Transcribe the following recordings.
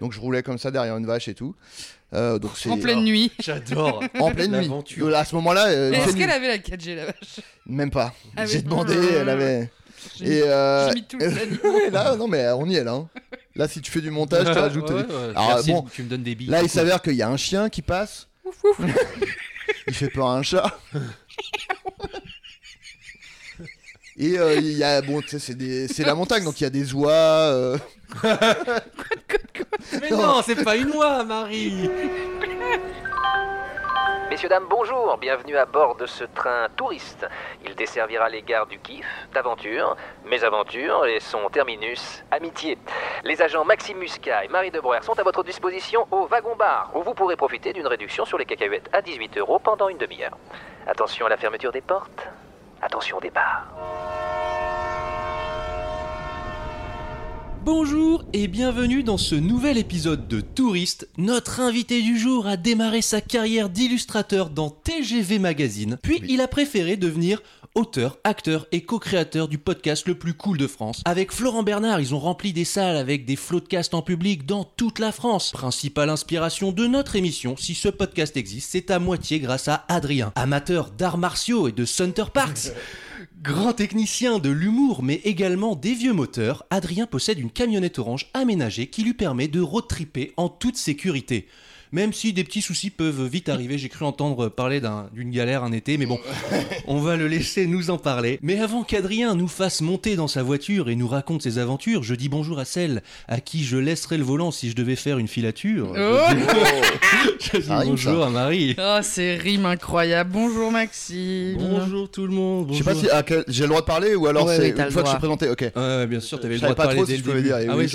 Donc je roulais comme ça derrière une vache et tout. Euh, donc c'est En pleine nuit. J'adore. en pleine nuit. À ce moment-là, euh, Est-ce qu'elle avait la 4G la vache? Même pas. Ah J'ai demandé, elle avait. J'ai Et mis- euh, mis nuit. ouais, là, non mais on y est là. hein. Là, si tu fais du montage, tu rajoutes. Ouais. Alors, Merci, bon, tu me donnes des billes. Là, il s'avère qu'il y a un chien qui passe. il fait peur à un chat. Et euh, il y a bon, tu sais, c'est des- c'est la montagne, donc il y a des oies. euh, Mais non, c'est pas une oie, Marie. Messieurs, dames, bonjour, bienvenue à bord de ce train touriste. Il desservira les gares du Kiff, d'Aventure, Mésaventure et son terminus, Amitié. Les agents Maxime Muscat et Marie Debroer sont à votre disposition au wagon-bar, où vous pourrez profiter d'une réduction sur les cacahuètes à 18 euros pendant une demi-heure. Attention à la fermeture des portes, attention au départ. Bonjour et bienvenue dans ce nouvel épisode de Touriste. Notre invité du jour a démarré sa carrière d'illustrateur dans TGV Magazine, puis il a préféré devenir auteur, acteur et co-créateur du podcast le plus cool de France. Avec Florent Bernard, ils ont rempli des salles avec des floodcasts en public dans toute la France. Principale inspiration de notre émission, si ce podcast existe, c'est à moitié grâce à Adrien, amateur d'arts martiaux et de Center Parks. Grand technicien de l'humour, mais également des vieux moteurs, Adrien possède une camionnette orange aménagée qui lui permet de road tripper en toute sécurité. Même si des petits soucis peuvent vite arriver, j'ai cru entendre parler d'un- d'une galère un été, mais bon, on va le laisser nous en parler. Mais avant qu'Adrien nous fasse monter dans sa voiture et nous raconte ses aventures, je dis bonjour à celle à qui je laisserais le volant si je devais faire une filature. Oh, Je dis bonjour ça. à Marie. oh c'est rime incroyable. Bonjour Maxime. Bonjour tout le monde. Je sais pas si quel- j'ai le droit de parler ou alors Ouais, c'est une fois que je suis présenté. Ok. Ouais, bien sûr, t'avais le droit de pas parler trop dès si je le pouvais début. dire. Ah oui,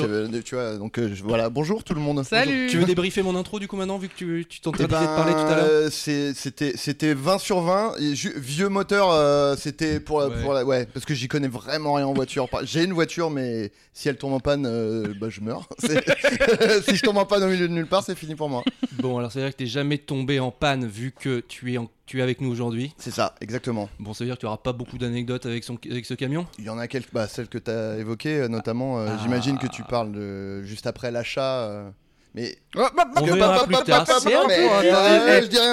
tu vois. Donc euh, voilà. Bonjour tout le monde. Salut. Tu veux débriefer mon intro du coup maintenant vu que tu tu Eh t'interdisais ben, de parler tout à l'heure c'est- C'était c'était 20 sur 20. Et ju- vieux moteur, euh, c'était pour, la- Ouais. pour la, ouais, parce que j'y connais vraiment rien en voiture. J'ai une voiture, mais si elle tombe en panne, euh, bah, je meurs. C'est- si je tombe en panne au milieu de nulle part, c'est fini pour moi. Bon, alors ça veut dire que t'es jamais tombé en panne vu que tu es, en- tu es avec nous aujourd'hui. C'est ça, exactement. Bon, ça veut dire que tu auras pas beaucoup d'anecdotes avec, son- avec ce camion? Il y en a quelques, bah, celles que tu as évoquées, euh, notamment. euh, Ah. J'imagine que tu parles de juste après l'achat. euh, mais bah, bah, On verra bah, plus bah, tard. bah, C'est bah,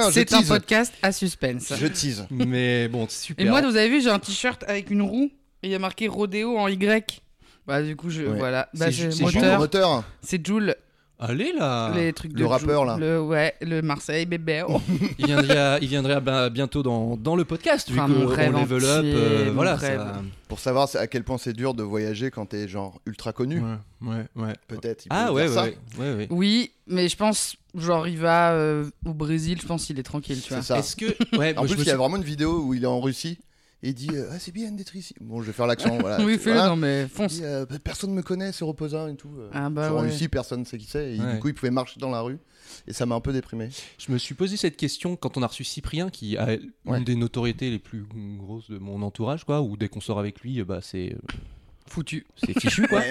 un je C'est podcast à suspense. Je tease. Mais bon, super. Et moi, vous avez vu, j'ai un t-shirt avec une roue et il y a marqué Rodéo en Y. Bah du coup, je Ouais. voilà. Bah, C'est c'est moteur. moteur. C'est Joule. Allez là les trucs le de rappeur, Jul. là. Le ouais, le Marseille bébé. Oh. il viendrait, il viendrait à- bientôt dans, dans le podcast vu Enfin, mon qu'on level up. euh, voilà, ça- Pour savoir à quel point c'est dur de voyager quand t'es genre ultra connu. Ouais, ouais, ouais. Peut-être. Ah peut ouais, ouais, ça. ouais, ouais, ouais. Oui, mais je pense genre il va euh, au Brésil, je pense qu'il est tranquille, tu vois. C'est ça. Est-ce que. Ouais, En plus, il y a vraiment une vidéo où il est en Russie et il dit euh, Ah, c'est bien d'être ici. Bon, je vais faire l'accent. voilà. oui, fais-le, Voilà. non mais fonce. dit, euh, personne me connaît, c'est reposant et tout. euh. Ah bah En ouais. Russie, personne ne sait qui c'est. Et Ouais. du coup, il pouvait marcher dans la rue. Et ça m'a un peu déprimé. Je me suis posé cette question quand on a reçu Cyprien, qui a Ouais. une des notoriétés les plus grosses de mon entourage, quoi, ou dès qu'on sort avec lui, bah c'est Foutu. c'est fichu, quoi. Ouais.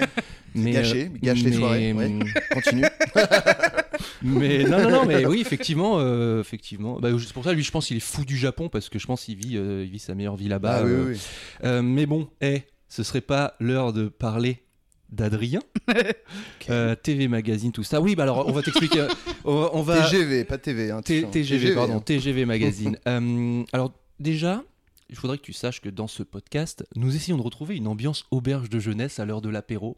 mais gâché, euh, gâche les soirées. ouais. Continue. Mais non, non, non, mais oui, effectivement, euh, effectivement. Bah, c'est pour ça, lui, je pense qu'il est fou du Japon parce que je pense qu'il vit, euh, il vit sa meilleure vie là-bas. Ah, oui, euh. oui, mais bon, eh, ce serait pas l'heure de parler d'Adrien, Euh, TV Magazine, tout ça. Oui, bah alors on va t'expliquer. on, on va TGV, pas TV. Hein, T-. TGV, pardon, hein. TGV Magazine. Euh, alors déjà, il faudrait que tu saches que dans ce podcast, nous essayons de retrouver une ambiance auberge de jeunesse à l'heure de l'apéro.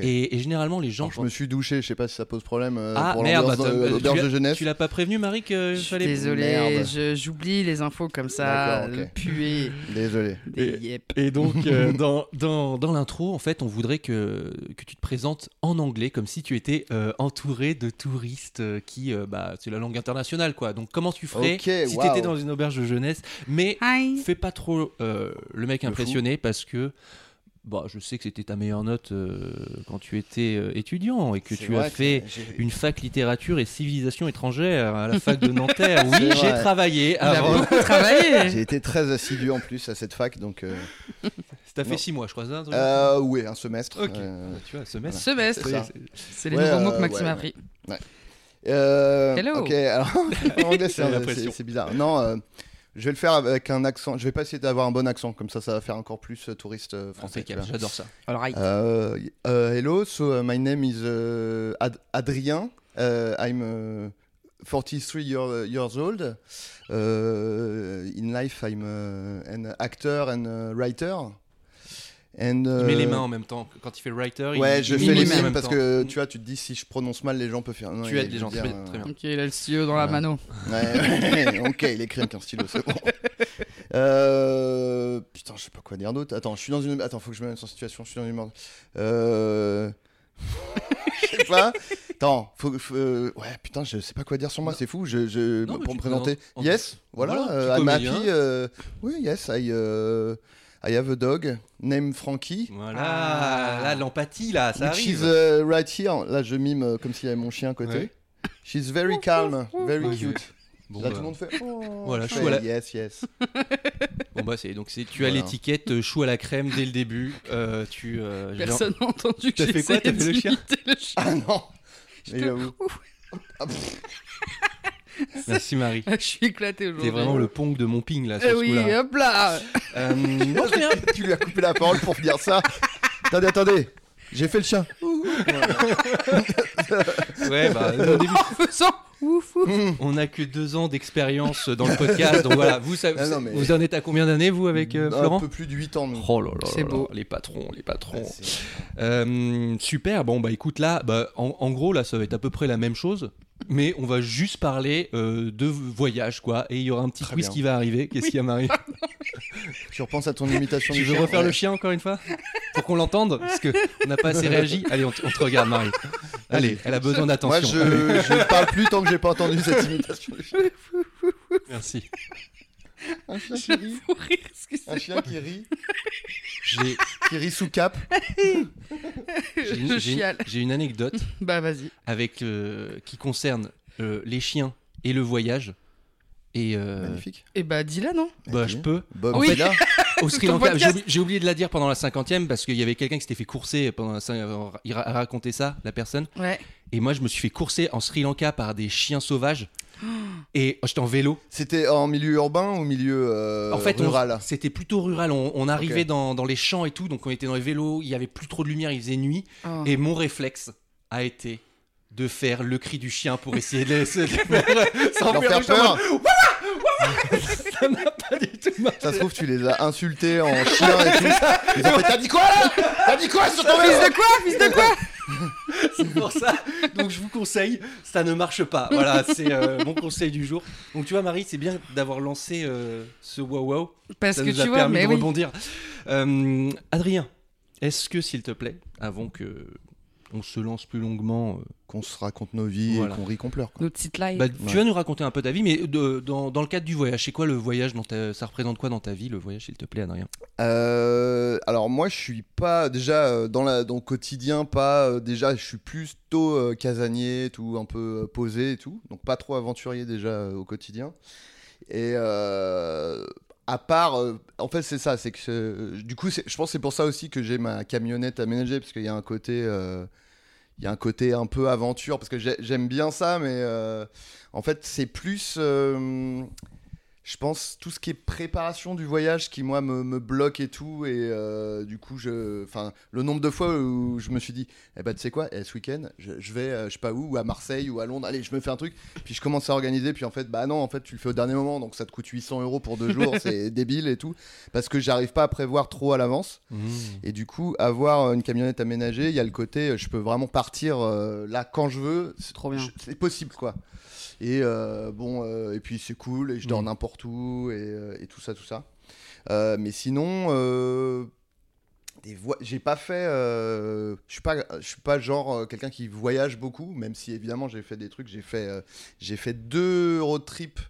Et, et généralement, les gens. Alors, je me suis douché, je sais pas si ça pose problème euh, Ah pour merde, l'ambiance bah, de t'as- l'auberge tu de l'as- jeunesse. Tu l'as pas prévenu, Marie, que Je suis fallait. désolé, Merde. je- j'oublie les infos comme ça, D'accord, ok. puer Désolé. yep. Et donc, euh, dans, dans, dans l'intro, en fait, on voudrait que, que tu te présentes en anglais, comme si tu étais euh, entouré de touristes euh, qui. euh, bah, c'est la langue internationale, quoi. Donc, comment tu ferais si waouh. t'étais dans une auberge de jeunesse Mais Hi. fais pas trop euh, le mec Le impressionné parce que bah, je sais que c'était ta meilleure note euh, quand tu étais euh, étudiant et que tu as fait une fac littérature et civilisation étrangère à la fac de Nanterre. Oui, j'ai travaillé avant. J'ai été très assidu en plus à cette fac, donc. euh, T'as fait. 6 mois, je crois. ça, euh, ouais, un semestre. Euh, Tu vois, semestre. Semestre. C'est les Ouais, nouveaux mots que Maxime ouais, a appris. Euh, Hello. Ok, alors en anglais c'est bizarre. Non, euh, je vais le faire avec un accent. Je vais pas essayer d'avoir un bon accent, comme ça ça va faire encore plus euh, touriste euh, français. Impeccable, vois. j'adore ça. Alright. Uh, uh, hello, so uh, my name is uh, Ad- Adrien. Uh, I'm uh, 43 year, years old. Uh, in life, I'm uh, an actor and a writer. And, Il met les mains en même temps. Quand il fait writer, il- Ouais, je il fais met les mains parce temps. que tu vois, tu te dis si je prononce mal, les gens peuvent faire. non, Tu aides les gens, très dire, bien, euh, très bien. Ok, il a le stylo dans la mano. Ouais, ouais, ok, il écrit avec un stylo, c'est bon. Euh, putain, je sais pas quoi dire d'autre. Attends, je suis dans une. Attends, faut que je me mette en situation. Je suis dans une. merde. Euh. je sais pas. Attends, faut, faut- euh, Ouais, putain, je sais pas quoi dire sur moi, c'est fou. Je, je... Non, pour me te présenter. Yes, voilà. Voilà, euh, I'm happy. euh, Oui, yes, I, euh, I have a dog named Frankie. Voilà, Ah. là, l'empathie, là, ça Which arrive. uh, right here. Là, je mime euh, comme s'il y avait mon chien à côté. Ouais. She's very calm, very cute. Bon, Là, bah, tout le monde fait. Oh, Voilà, chou à la- Yes, yes. bon, bah, c'est donc c'est tu as l'étiquette euh, chou à la crème dès le début. Euh, tu euh, j'ai- Personne n'a entendu que T'as fait quoi? T'as fait le chien? le chien. Ah non Mais j'avoue. Ah, pff, Merci Marie. Je suis éclaté aujourd'hui. T'es vraiment le pong de mon ping là sur Eh ce oui, hop là Euh, non, tu lui as coupé la parole pour dire ça. attendez, attendez. J'ai fait le chien. Ouais, bah, au début, En faisant ouf ouf. on a que deux ans d'expérience dans le podcast, donc voilà. Vous, savez, Ah non, mais- vous en êtes à combien d'années vous avec euh, Un Florent peu plus de 8 ans, nous. Oh là là, C'est beau. les patrons, les patrons. Ah, Euh, super, bon bah écoute là, bah, en, en gros là ça va être à peu près la même chose, mais on va juste parler euh, de voyage quoi, et il y aura un petit Très quiz bien. qui va arriver. Qu'est-ce qu'il y a Marie Tu repenses à ton imitation Tu du veux chien refaire le chien encore une fois Pour qu'on l'entende Parce que on n'a pas assez réagi. Allez, on te, on te regarde Marie. Allez, elle a besoin Moi, d'attention. je, je ne parle plus tant que j'ai pas entendu cette imitation du chien. Merci. Un chien qui rit. Rire. Un chien qui rit. J'ai Qui rit sous cap. j'ai une, anecdote Bah vas-y. avec euh, qui concerne euh, les chiens et le voyage. Et euh, Magnifique. Et bah dis-la non bah je peux. Bob En Oui. Au Sri Lanka, j'ai oublié, de la dire pendant la cinquantième parce qu'il y avait quelqu'un qui s'était fait courser pendant la cin- il ra- racontait ça, la personne. Ouais. Et moi, je me suis fait courser en Sri Lanka par des chiens sauvages. Et j'étais en vélo. C'était en milieu urbain ou milieu euh, en fait, rural c'était plutôt rural. On, on arrivait dans, dans les champs et tout, donc on était dans les vélos. Il y avait plus trop de lumière, il faisait nuit. Oh. Et mon réflexe a été de faire le cri du chien pour essayer de, de- sans faire peur Ça n'a pas du tout marché. Ça se trouve, tu les as insultés en chien et tout. Ils ont fait T'as dit quoi là T'as dit quoi sur ton vélo Fils de quoi Fils de quoi C'est pour ça. Donc je vous conseille, ça ne marche pas. Voilà, c'est euh, mon conseil du jour. Donc tu vois, Marie, c'est bien d'avoir lancé euh, ce wow wow. Parce Ça que nous a tu vois, permis mais de oui. rebondir. Euh, Adrien, est-ce que, s'il te plaît, avant que on se lance plus longuement, euh, Qu'on se raconte nos vies Voilà. et qu'on rit, qu'on pleure. quoi. Notre petite live. bah, Ouais. tu vas nous raconter un peu ta vie, mais de- dans, dans le cadre du voyage, c'est quoi le voyage dans ta- Ça représente quoi dans ta vie, le voyage, s'il te plaît, Adrien? Euh, alors moi je suis pas déjà euh, dans la dans le quotidien pas déjà je suis plutôt euh, casanier tout un peu euh, posé et tout donc pas trop aventurier déjà euh, au quotidien et euh, à part euh, en fait c'est ça c'est que du coup je pense c'est pour ça aussi que j'ai ma camionnette aménagée parce qu'il y a un côté euh, y a un côté un peu aventure parce que j'ai- j'aime bien ça mais euh, en fait c'est plus je pense tout ce qui est préparation du voyage qui moi me, me bloque et tout. Et euh, du coup je enfin le nombre de fois où je me suis dit eh ben tu sais quoi eh, ce week-end je, je vais euh, je sais pas où ou à Marseille ou à Londres allez je me fais un truc. Puis je commence à organiser puis en fait bah non en fait tu le fais au dernier moment donc ça te coûte 800 euros pour deux jours c'est débile et tout. Parce que j'arrive pas à prévoir trop à l'avance. Et du coup avoir une camionnette aménagée il y a le côté euh, je peux vraiment partir euh, là quand je veux. C'est Trop bien. c'est possible quoi et euh, bon euh, et puis c'est cool et je dors Mm. n'importe où et, euh, et tout ça tout ça mais sinon j'ai pas fait euh, je suis pas je suis pas genre euh, quelqu'un qui voyage beaucoup même si évidemment j'ai fait des trucs j'ai fait euh, j'ai fait deux road trips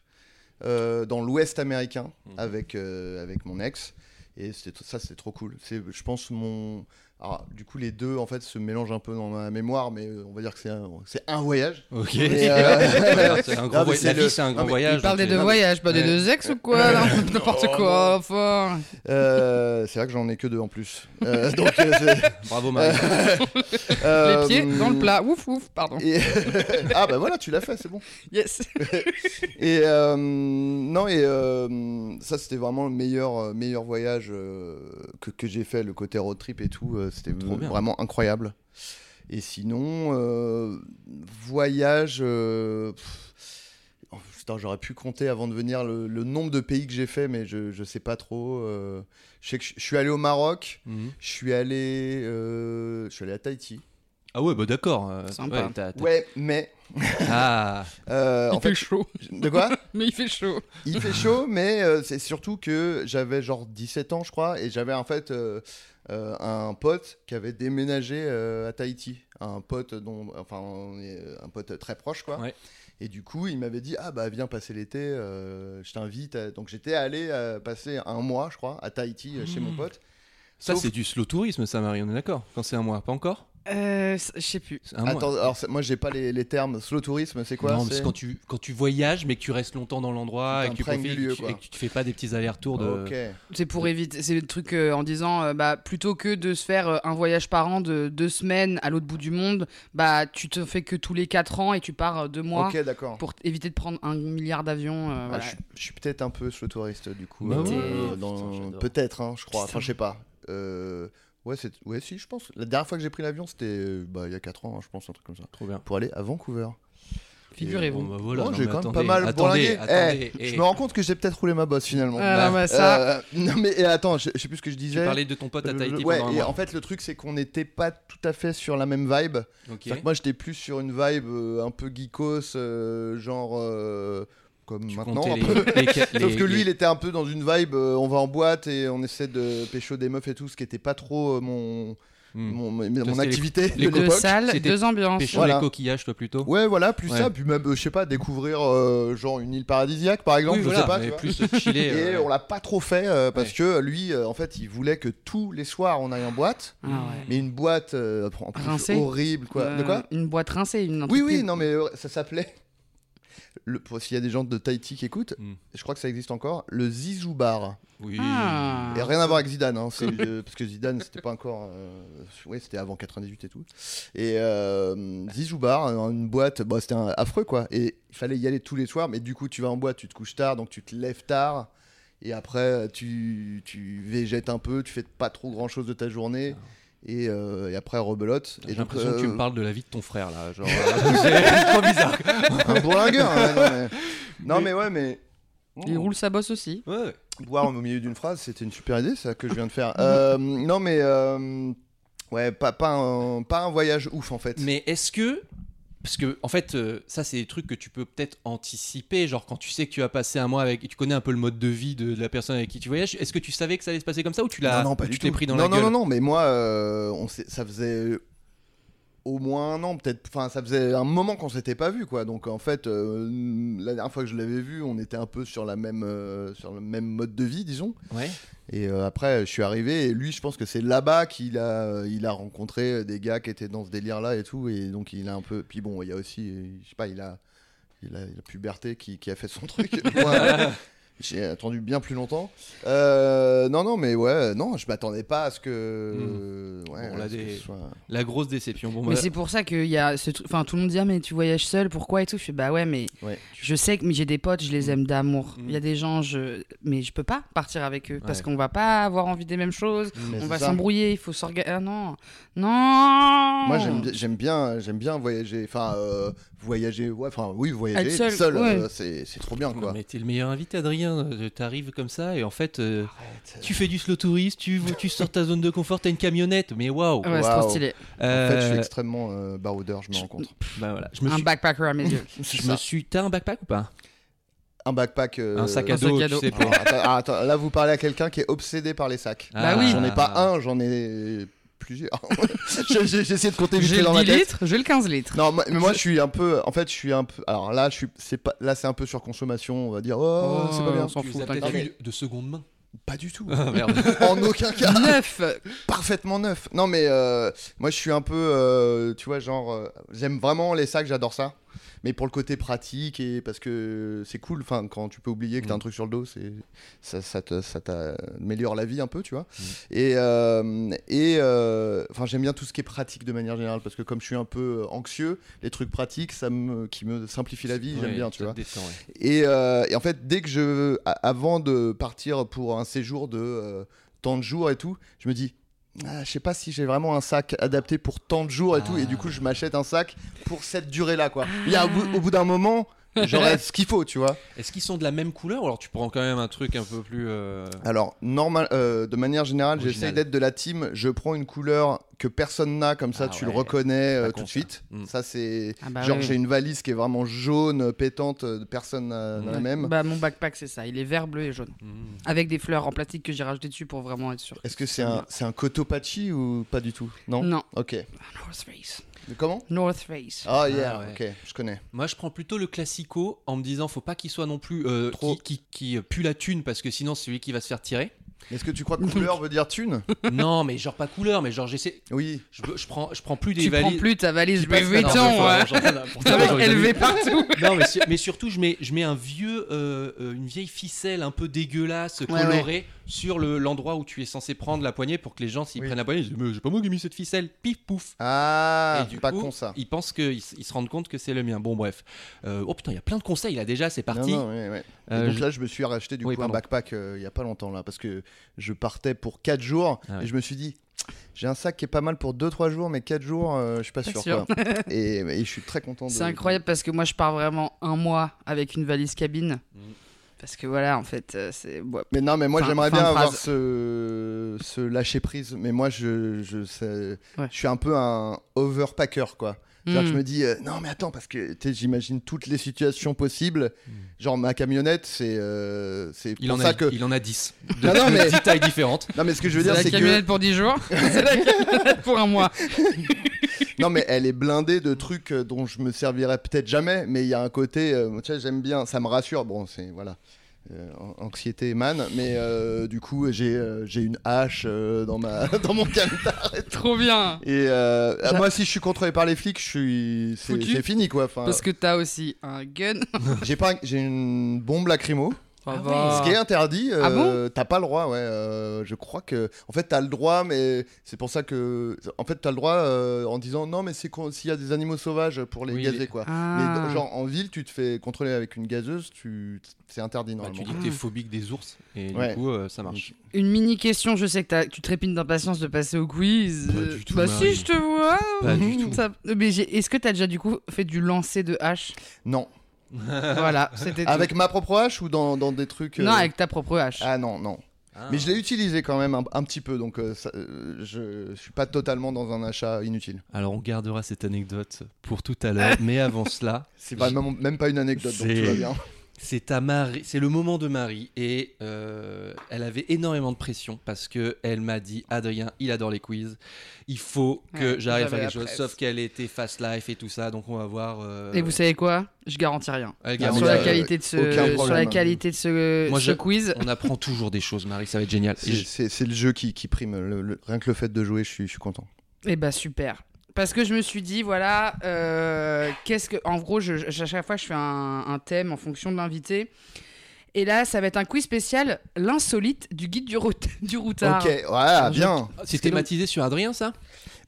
dans l'Ouest américain Mhm. avec avec mon ex Et ça, c'était trop cool. C'est, je pense, mon. Alors, du coup, les deux, en fait, se mélangent un peu dans ma mémoire, mais euh, on va dire que c'est un, c'est un voyage. Ok. Et, euh, C'est un grand mais voy- c'est La le- vie, c'est un grand voyage. Il parle des deux voyages, pas des deux ex ou quoi non N'importe Oh, quoi, enfin. euh, c'est vrai que j'en ai que deux en plus. Euh, donc, euh, c'est- Bravo, Marie. Les pieds dans le plat. Ouf, ouf, pardon. et- ah bah voilà, tu l'as fait, c'est bon. Yes. Et euh, non, et euh, ça c'était vraiment le meilleur, meilleur voyage euh, que, que j'ai fait, le côté road trip et tout, euh, c'était vraiment incroyable. Et sinon, euh, voyage, euh, oh, putain, j'aurais pu compter avant de venir le, le nombre de pays que j'ai fait, mais je, je sais pas trop. euh, je sais que je, je suis allé au Maroc, Mhm. je suis allé, euh, je suis allé à Tahiti. Ah ouais, bah d'accord. Sympa. ouais, t'as- t'as- Ouais, mais Ah, euh, Il en fait fait, chaud. de quoi? Mais il fait chaud. Il fait chaud, mais euh, c'est surtout que j'avais genre 17 ans, je crois, et j'avais en fait euh, euh, un pote qui avait déménagé euh, à Tahiti. Un pote dont, enfin, euh, un pote très proche, quoi. Ouais. Et du coup, il m'avait dit Ah bah viens passer l'été, euh, je t'invite. à- Donc j'étais allé passer un mois, je crois, à Tahiti chez mon pote. ça Sauf- c'est du slow tourisme, ça, Marie, on est d'accord Quand c'est un mois, pas encore? Euh, je sais plus. Attends, alors moi j'ai pas les, les termes. Slow tourisme, c'est quoi non, c'est- quand tu, quand tu voyages, mais que tu restes longtemps dans l'endroit et et que tu- quoi. et que tu te fais pas des petits allers-retours de. C'est pour éviter. C'est le truc euh, en disant, euh, bah, plutôt que de se faire un voyage par an de deux semaines à l'autre bout du monde, bah, tu te fais que tous les quatre ans et tu pars deux mois Ok, d'accord. pour éviter de prendre un milliard d'avions. euh, Ah, voilà. je, je suis peut-être un peu slow touriste du coup. Bah euh, peut-être, hein, je crois. Putain. Enfin, je sais pas. Euh, ouais, c'est, ouais, si, je pense. La dernière fois que j'ai pris l'avion, c'était euh, bah, il y a 4 ans, hein, je pense, un truc comme ça. Trop bien. Pour aller à Vancouver. Figurez-vous. Bon, bah voilà, Oh, non, j'ai quand même pas mal attendez, bourlingué. attendez, Eh, eh, Je me rends compte que j'ai peut-être roulé ma bosse finalement. Ah, bah, ça. Euh, non mais et attends, je, je sais plus ce que je Tu disais. parlais de ton pote à Tahiti ouais, pendant un et mois. en fait le truc c'est qu'on n'était pas tout à fait sur la même vibe. Ok. C'est-à-dire que moi j'étais plus sur une vibe euh, un peu geekos, euh, genre euh, comme Tu maintenant. comptais un les- peu. les- les- Sauf que lui, il était un peu dans une vibe, euh, on va en boîte et on essaie de pécho des meufs et tout, ce qui était pas trop euh, mon, Hmm. mon, mon- mon activité les de Deux salles, deux ambiances. Pêcher Voilà. les coquillages, toi plutôt Ouais, voilà, plus Ouais. ça, puis même, euh, je sais pas, découvrir euh, genre une île paradisiaque par exemple, Oui, je voilà, sais pas. mais tu vois. plus chiller. Et euh, on l'a pas trop fait euh, parce Ouais. que lui, euh, en fait, il voulait que tous les soirs on aille en boîte, Ah ouais. mais une boîte euh, en plus Rincée horrible quoi. De quoi Une boîte rincée. Une Oui, oui, non, mais euh, ça s'appelait. Le, pour s'il y a des gens de Tahiti qui écoutent, Hmm. je crois que ça existe encore, le Zizou Bar. Oui. Ah. Et rien à voir avec Zidane, hein, c'est, euh, parce que Zidane c'était pas encore. euh, ouais, c'était avant 98 et tout. Et euh, Zizou Bar, une boîte, bah, c'était un- affreux quoi. Et il fallait y aller tous les soirs, mais du coup tu vas en boîte, tu te couches tard, donc tu te lèves tard. Et après tu, tu végètes un peu, tu fais pas trop grand chose de ta journée. Et, euh, et après rebelote. Et J'ai l'impression que tu euh, me parles de la vie de ton frère là. Genre, euh, c'est trop bizarre. Un bourlingueur, hein, non, mais... non mais ouais, mais. Il roule sa bosse aussi. Ouais. Boire au milieu d'une phrase, c'était une super idée, ça que je viens de faire. Euh, non, mais euh, ouais, pas, pas, un, pas un voyage ouf en fait. Mais est-ce que. Parce que, en fait, euh, ça, c'est des trucs que tu peux peut-être anticiper. Genre, quand tu sais que tu vas passer un mois avec. Tu connais un peu le mode de vie de, de la personne avec qui tu voyages. Est-ce que tu savais que ça allait se passer comme ça ou tu l'as. non, non, pas tu t'es pris dans non, la non, gueule non, non, mais moi, euh, on ça faisait au moins un an, peut-être. Enfin, ça faisait un moment qu'on s'était pas vu, quoi. Donc en fait, euh, la dernière fois que je l'avais vu, on était un peu sur la même, euh, sur le même mode de vie, disons. Ouais. Et euh, après, je suis arrivé et lui, je pense que c'est là-bas qu'il a, il a rencontré des gars qui étaient dans ce délire-là et tout. Et donc, il a un peu. Puis bon, il y a aussi, je sais pas, il a, il a la puberté qui, qui a fait son truc. Moi, j'ai attendu bien plus longtemps. Euh, non, non, mais ouais, non, je m'attendais pas à ce que. Ouais, Bon, là, ce soit- La grosse déception. Bon, Mais bah, c'est pour ça qu'il y a ce truc. Enfin, tout le monde dit, ah, mais tu voyages seul, pourquoi et tout? Je fais, bah ouais, mais Ouais. je sais que mais j'ai des potes, je les aime d'amour. Mm. Il y a des gens, je... mais je peux pas partir avec eux parce Ouais. qu'on va pas avoir envie des mêmes choses. Mais on va s'embrouiller, il faut s'organiser. Ah non, non Moi, j'aime bi- j'aime bien, j'aime bien voyager. Enfin, euh, voyager, ouais, enfin, oui, voyager Être seul, ouais. euh, c'est c'est trop bien, Non, quoi. mais t'es le meilleur invité, Adrien. Euh, T'arrives comme ça et en fait, euh, tu fais du slow touriste, tu, tu sors ta zone de confort, t'as une camionnette, mais waouh! Ouais, c'est Waouh. trop stylé. En fait, je suis extrêmement euh, baroudeur, je me rends compte. bah voilà. Je me Un suis, backpacker à mes yeux. Je me suis. T'as un backpack ou pas? Un backpack. euh, Un sac à dos, tu sais attends, ah, attends, là, vous parlez à quelqu'un qui est obsédé par les sacs. Bah oui. J'en ai pas un, j'en ai plusieurs. J'ai- J'ai j'ai essayé de compter vite J'ai le dans ma 10 tête. litres, j'ai le 15 litres. Non, mais moi je suis un peu. En fait, je suis un peu. Alors là, je suis. C'est pas. Là, c'est un peu sur consommation. On va dire. Oh, c'est pas bien. on s'en fout, de seconde main. Pas du tout. Ah, merde. en aucun cas. Neuf Parfaitement neuf. Non, mais euh, moi, je suis un peu. euh, tu vois, genre. euh, J'aime vraiment les sacs, j'adore ça. Mais pour le côté pratique et parce que c'est cool, enfin, quand tu peux oublier que t'as un Mm. truc sur le dos, c'est ça, ça, te- ça t'améliore la vie un peu, tu vois. Mm. Et, euh, et euh, enfin, j'aime bien tout ce qui est pratique de manière générale parce que comme je suis un peu anxieux, les trucs pratiques, ça me, qui me simplifient la vie, j'aime bien, tu vois. détend, ouais. Et, euh, et en fait, dès que je. a- Avant de partir pour un séjour de euh, tant de jours et tout, je me dis. Ah, je sais pas si j'ai vraiment un sac adapté pour tant de jours et tout, et du coup je m'achète un sac pour cette durée-là quoi. Il y a au bout, au bout d'un moment, j'aurai ce qu'il faut, tu vois. Est-ce qu'ils sont de la même couleur ou alors tu prends quand même un truc un peu plus. euh, Alors normal, euh, de manière générale, Original. j'essaie d'être de la team. Je prends une couleur que personne n'a, comme ça Ah tu ouais. le reconnais euh, Pas tout de suite. ça. Mm. Ça c'est Ah bah genre oui. j'ai une valise qui est vraiment jaune, pétante, euh, personne n'a n'a la Ouais. même. Bah, mon backpack, c'est ça. Il est vert, bleu et jaune. hmm. Avec des fleurs en plastique que j'ai rajouté dessus pour vraiment être sûr. Est-ce que c'est un, c'est un ou pas du tout? Non? Non. Ok. North Face. Comment North Face. Ah yeah, ouais. ok, je connais. Moi, je prends plutôt le classico en me disant faut pas qu'il soit non plus euh, Trop. qui, qui, qui, pue la thune parce que sinon c'est celui qui va se faire tirer. Est-ce que tu crois que couleur veut dire thune? Non, mais genre pas couleur, mais genre j'essaie. Oui. Je, je prends, je prends plus des Tu valises. prends plus ta valise Louis Vuitton, Avec élevé partout. Non, mais, sur- mais surtout, je mets, je mets un vieux, euh, euh, une vieille ficelle un peu dégueulasse, Ouais, colorée, sur le- l'endroit où tu es censé prendre la poignée pour que les gens, s'ils Oui. prennent la poignée, ils disent Mais c'est pas moi qui ai mis cette ficelle, pif pouf. Ah, Et du pas coup, con ça. Ils pensent qu'ils ils se rendent compte que c'est le mien. Bon, bref. Euh, oh putain, il y a plein de conseils là déjà, c'est parti. Non, non, ouais, ouais. Et Euh, donc je- là, je me suis racheté du Oui, coup un backpack euh, il y a pas longtemps là, parce que je partais pour 4 jours Ah ouais. et je me suis dit, j'ai un sac qui est pas mal pour 2-3 jours, mais 4 jours, euh, je suis pas, Pas sûr. sûr. quoi. et, et je suis très content. de- C'est incroyable parce que moi je pars vraiment un mois avec une valise cabine. Mm. Parce que voilà, en fait, euh, c'est. ouais. Mais non, mais moi j'aimerais bien avoir ce, ce lâcher prise. Mais moi je, je, sais- Ouais. je suis un peu un overpacker quoi. Que je me dis, euh, non mais attends, parce que j'imagine toutes les situations possibles. Genre ma camionnette, c'est euh, c'est Il pour en, ça a, que. il en a 10. Non, non, mais- 10 tailles différentes. Non mais ce que je veux C'est dire, la c'est que. camionnette pour 10 jours, c'est la camionnette pour un mois. Non mais elle est blindée de trucs euh, dont je me servirais peut-être jamais. Mais il y a un côté, euh, tu sais, j'aime bien, ça me rassure. Bon, c'est voilà. Euh, an- anxiété man mais euh, du coup j'ai euh, j'ai une hache euh, dans ma dans mon tout. Trop bien. Et euh, J'a- moi, si je suis contrôlé par les flics, je suis, c'est Foutu. c'est fini quoi. Enfin, Parce que t'as aussi un gun. j'ai pas, j'ai une bombe lacrymo, Ça Ah va. ce qui est interdit. Ah euh, T'as pas le droit, ouais. euh, je crois que, en fait, t'as le droit, mais c'est pour ça que, en fait, t'as le droit euh, en disant non, mais c'est con- s'il y a des animaux sauvages pour les Oui, gazer les- quoi. Ah. Mais genre en ville, tu te fais contrôler avec une gazeuse, tu, c'est interdit Bah, tu normalement. dis que t'es phobique des ours et Ouais. du coup euh, ça marche. Une mini question, je sais que t'as- tu trépines d'impatience de passer au quiz. Pas du tout, Bah Marie. si, je te vois. Pas du tout. Ça- Mais est-ce que t'as déjà du coup fait du lancer de hache? Non, Voilà, c'était tout. avec ma propre hache ou dans, dans des trucs. Non, euh, avec ta propre hache. Ah non, non. Ah. Mais je l'ai utilisé quand même un, un petit peu, donc euh, ça- euh, je, suis pas totalement dans un achat inutile. Alors on gardera cette anecdote pour tout à l'heure, mais avant cela, C'est même pas une anecdote, donc C'est- tout va bien. C'est c'est le moment de Marie et euh, elle avait énormément de pression parce que elle m'a dit Adrien, il adore les quiz, il faut que Ouais, j'arrive à faire quelque chose. presse. Sauf qu'elle était fast life et tout ça, donc on va voir. euh, Et vous savez quoi? Je garantis rien. elle garantit sur la euh, qualité de ce, sur la qualité de ce, Moi, ce je- quiz. On apprend toujours des choses, Marie, ça va être génial. C'est- je- le jeu qui, qui prime. le- le- rien que le fait de jouer, je suis, je suis content. Eh bah super. Parce que je me suis dit, voilà, euh, qu'est-ce que. En gros, je, je- à chaque fois, je fais un, un thème en fonction de l'invité. Et là, ça va être un quiz spécial, l'insolite du guide du, route, du routard. Ok, voilà, bien. C'est thématisé sur Adrien, ça?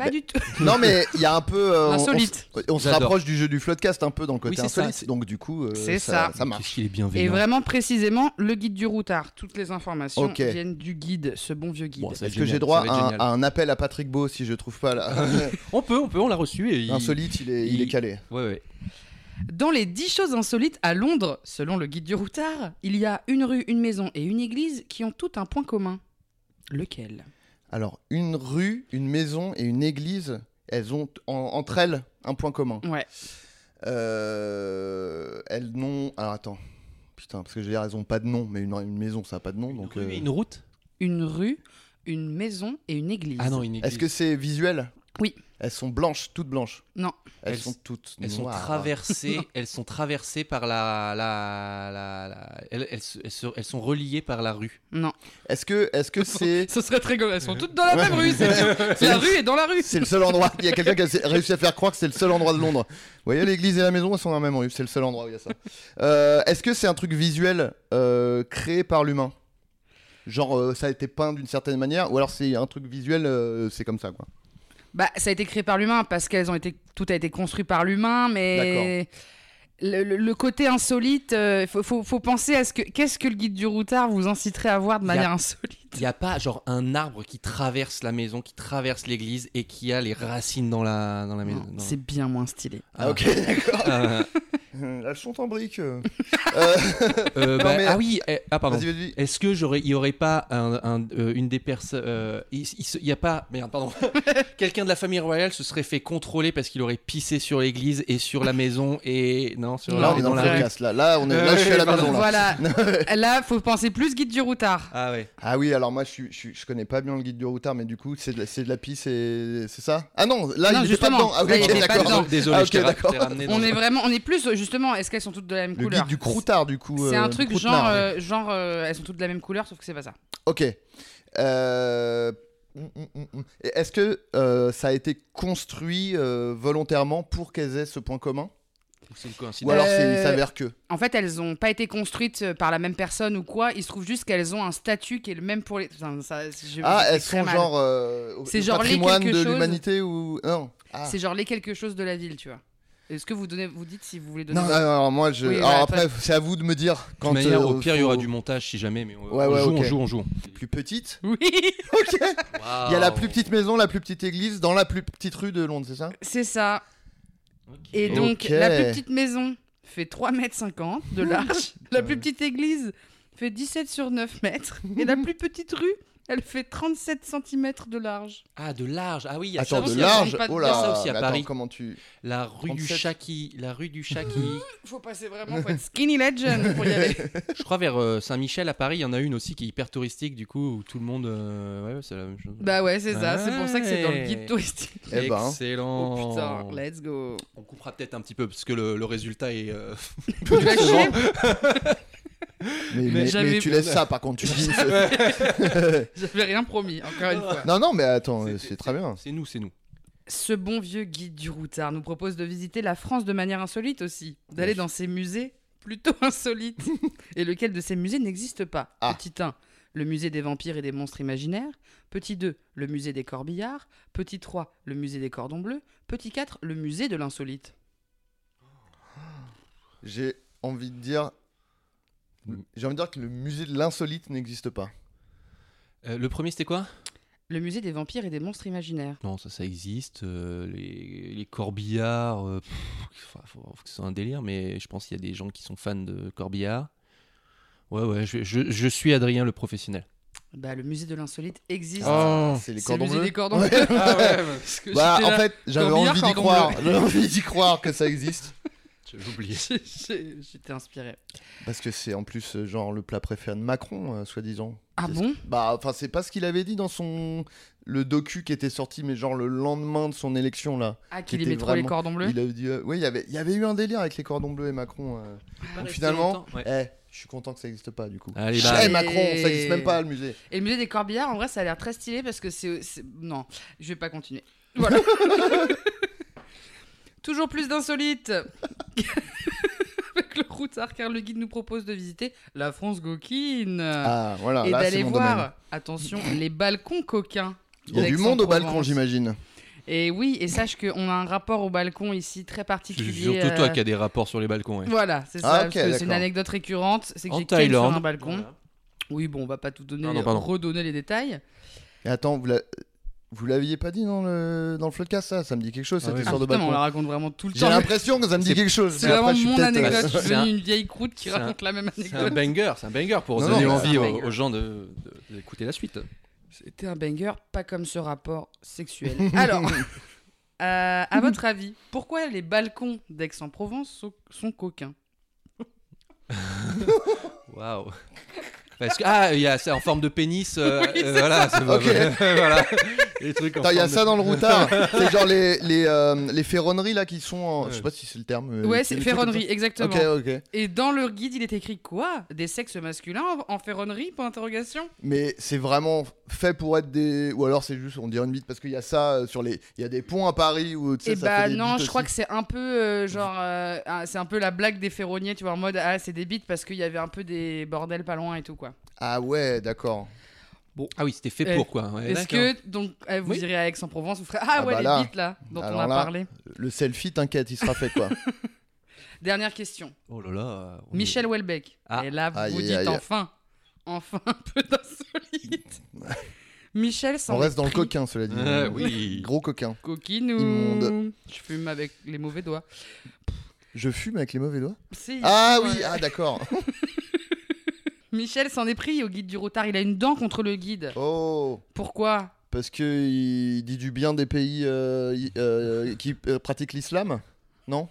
Pas du tout. non, mais il y a un peu. euh, on- on, se rapproche du jeu du floodcast un peu dans le côté Oui, ça, insolite. c'est- donc, du coup, euh, C'est ça, ça. ça marche. Qu'est-ce qu'il est Et bienveillant. vraiment précisément, le guide du routard. Toutes les informations Ok. viennent du guide, ce bon vieux guide. Bon, ça Est-ce que j'ai droit ça à un, génial. à un appel à Patrick Beau si je trouve pas là On peut, on peut, on l'a reçu. Et il... Insolite, il est, il il- est calé. Ouais, ouais. Dans les 10 choses insolites à Londres, selon le guide du routard, il y a une rue, une maison et une église qui ont tout un point commun. Lequel? Alors, une rue, une maison et une église, elles ont en- entre elles un point commun. Ouais. Euh, elles n'ont. Alors attends. Putain, parce que je veux dire, elles ont pas de nom, mais une, une maison, ça a pas de nom. Donc, Une, euh, rue et une route? Une rue, une maison et une église. Ah non, une église. Est-ce que c'est visuel? Oui. Elles sont blanches, toutes blanches. Non. Elles, Elles- sont toutes Elles sont noires. traversées, elles sont traversées par la, la, la, la- elles, elles se- elles se- elles sont reliées par la rue. Non. Est-ce que, est-ce que c'est, Ce serait très rigolo. Elles sont toutes dans la même rue. C'est c'est la rue et dans la rue. c'est le seul endroit Il y a quelqu'un qui a réussi à faire croire que c'est le seul endroit de Londres. Vous voyez, l'église et la maison, elles sont dans la même rue. C'est le seul endroit où il y a ça. Euh, est-ce que c'est un truc visuel euh, créé par l'humain? Genre, euh, ça a été peint d'une certaine manière, ou alors c'est un truc visuel, euh, c'est comme ça, quoi? Bah, ça a été créé par l'humain parce qu'elles ont été, tout a été construit par l'humain, mais le, le- le côté insolite, il faut, faut- faut penser à ce que qu'est-ce que le guide du routard vous inciterait à voir de a- manière insolite? Il n'y a pas genre un arbre qui traverse la maison, qui traverse l'église et qui a les racines dans la, dans la maison. dans- C'est bien moins stylé. Ah, ok, d'accord. Ah, Elles sont en briques. euh. Euh, euh, bah, mais- ah oui, eh, ah pardon. Est-ce que j'aurais, il y aurait pas un, un- euh, une des personnes, euh, il, il y a pas, merde, pardon, quelqu'un de la famille royale se serait fait contrôler parce qu'il aurait pissé sur l'église et sur la maison et non sur Non, la, on est dans la le rue. podcast, là. Là, on est, Euh, là, je suis à la pardon. maison, là. Voilà. Là, faut penser plus guide du routard. Ah ouais. Ah oui, alors moi, je, je, je connais pas bien le guide du routard, mais du coup, c'est de, de la pisse et c'est ça? Ah non, là, Non, il était pas dedans. Ah oui, Là, il ok, était pas d'accord. dedans. Désolé, Ah, je t'ai ok, ra- d'accord. je t'ai ramené dans On est vraiment, on est plus justement. Est-ce qu'elles sont toutes de la même Le couleur guide du croutard, du coup. C'est euh, un truc genre, euh, genre, euh, elles sont toutes de la même couleur, sauf que c'est pas ça. Ok. Mm, mm. Et Est-ce que euh, ça a été construit euh, volontairement pour qu'elles aient ce point commun? C'est une Ou coïncidence. alors c'est- il s'avère que? En fait, elles ont pas été construites par la même personne ou quoi. Il se trouve juste qu'elles ont un statut qui est le même pour les. Enfin, ça, je- Ah, c'est elles très sont mal. genre euh, au- C'est genre les patrimoine quelque de chose. l'humanité ou non ah. C'est genre les quelque chose de la ville, tu vois. Est-ce que vous donnez, vous dites si vous voulez donner Non, votre- non, non, moi je. Oui, alors après, c'est à vous de me dire De quand. toute manière, euh, au pire, il y aura du montage si jamais, mais on, Ouais, on ouais, joue, on joue, on joue. plus petite. Oui, Ok. Il y a la plus petite maison, la plus petite église dans la plus petite rue de Londres, c'est ça? C'est ça. Et donc, la plus petite maison fait 3,50 m de large. la plus petite église fait 17 sur 9 mètres. Et la plus petite rue, elle fait 37 cm de large. Ah, de large. Ah oui, il y a Attends, ça de aussi. large. pas de- Oh il y a là. ça aussi à attends, Paris. comment tu La rue du 37. Chaki. La rue du Chaki. Faut passer vraiment, faut être skinny legend pour y aller. Je crois vers euh, Saint-Michel à Paris, il y en a une aussi qui est hyper touristique, du coup, où tout le monde. euh, Ouais, c'est la même chose. Bah ouais, c'est ça. C'est pour ça que c'est dans le guide touristique. Eh ben. Excellent. Oh putain, let's go. On coupera peut-être un petit peu parce que le, le résultat est. euh, Mais, mais- j'avais- mais tu laisses ça par contre, tu dis. J'avais rien promis, encore une fois. non, non, mais attends, c'est très bien. C'est nous, c'est nous. Ce bon vieux guide du routard nous propose de visiter la France de manière insolite aussi, d'aller dans ces musées plutôt insolites. et lequel de ces musées n'existe pas? Ah. Petit 1, le musée des vampires et des monstres imaginaires. Petit 2, le musée des corbillards. Petit 3, le musée des cordons bleus. Petit 4, le musée de l'insolite. J'ai envie de dire. J'ai envie de dire que le musée de l'insolite n'existe pas. Euh, le premier, c'était quoi? Le musée des vampires et des monstres imaginaires. Non, ça, ça existe. euh, les, les corbillards, euh, pff, faut, faut- faut que ce soit un délire, mais je pense qu'il y a des gens qui sont fans de corbillards. Ouais, ouais, je, je- je suis Adrien le professionnel. Bah, le musée de l'insolite existe. Oh. c'est les C'est le cordons musée bleus. des cordons Ouais. Ah ouais, Bah, en là- fait, j'avais envie d'y croire. J'avais envie d'y croire que ça existe. j'ai oublié. J'ai- j'ai- J'étais inspiré. Parce que c'est en plus euh, genre le plat préféré de Macron, euh, soi-disant. Ah bon Bah, enfin, c'est pas ce qu'il avait dit dans son le docu qui était sorti, mais genre le lendemain de son élection là. Ah, Qui qu'il était aimait trop les cordons bleus Il avait dit, euh, oui, il y avait, il y avait eu un délire avec les cordons bleus et Macron. euh. Donc finalement, Ouais. eh, je suis content que ça existe pas du coup. Allez, Eh, bah. Macron, ça existe même pas le musée. Et le musée des corbillards, en vrai, ça a l'air très stylé parce que c'est. c'est- Non, je vais pas continuer. Voilà. Toujours plus d'insolites Avec le routard, car le guide nous propose de visiter la France coquine Ah, voilà, et c'est d'aller voir, domaine. attention, les balcons coquins. Il y a du monde au balcon, j'imagine. Et oui, et sache qu'on a un rapport au balcon ici très particulier. Surtout toi euh, qui as des rapports sur les balcons. Ouais. Voilà, c'est Ah, ça. que c'est une anecdote récurrente. C'est que En j'ai sur Thaïlande. un balcon. Oui, bon, on va pas tout donner, Ah non, pardon. redonner les détails. Et attends, vous l'a- vous l'aviez pas dit dans le dans le floodcast ça Ça me dit quelque chose Ah cette oui. Ah, histoire de mais on balcon. la raconte vraiment tout le J'ai temps. l'impression que ça me dit quelque chose. C'est vraiment mon anecdote. Je suis C'est un- une vieille croûte qui un- raconte la même C'est un anecdote. banger, c'est un banger pour Non, donner non, envie aux, gens de- de- d'écouter la suite. C'était un banger, pas comme ce rapport sexuel. Alors, euh, à votre avis, pourquoi les balcons d'Aix-en-Provence sont, sont coquins? Waouh. Parce que ah, il y a c'est en forme de pénis. euh, Oui, euh, c'est voilà, c'est Ok. voilà. Les trucs en il y a forme de- ça dans le routard. c'est genre les, les, euh, les ferronneries là qui sont en... Je sais pas si c'est le terme. mais Ouais, les c'est trucs comme ferronnerie, ça. exactement. Ok, ok. Et dans le guide, il est écrit quoi? Des sexes masculins en, en ferronnerie? Point Mais c'est vraiment fait pour être des. Ou alors c'est juste, on dirait une bite parce qu'il y a ça euh, sur les. Il y a des ponts à Paris où tu sais, Et ça bah fait des non, je crois que c'est un peu euh, genre. euh, ah, c'est un peu la blague des ferronniers, tu vois, en mode ah, c'est des bites parce qu'il y avait un peu des bordels pas loin et tout quoi. Ah ouais, d'accord. Ah oui, c'était fait Eh, pour quoi. ouais, Est-ce que donc eh, vous Oui. irez à Aix-en-Provence, vous ferez Ah, Ah ouais, bah les là. bites là dont on a là, parlé. Le selfie, t'inquiète, il sera fait quoi. Dernière question. Oh là là. on est- Michel Houellebecq. Ah. Et là, vous Aïe, vous aïe, dites aïe. enfin, enfin un peu d'insolite. Michel s'en On reste est dans le pris coquin, cela dit. Ah oui. Gros coquin. Coquinou. Immonde. Je fume avec les mauvais doigts. Je fume avec les mauvais doigts Si, Ah ouais. oui, ah d'accord. Michel s'en est pris au guide du retard. Il a une dent contre le guide. Oh Pourquoi? Parce que il dit du bien des pays euh, euh, qui euh, pratiquent l'islam? Non?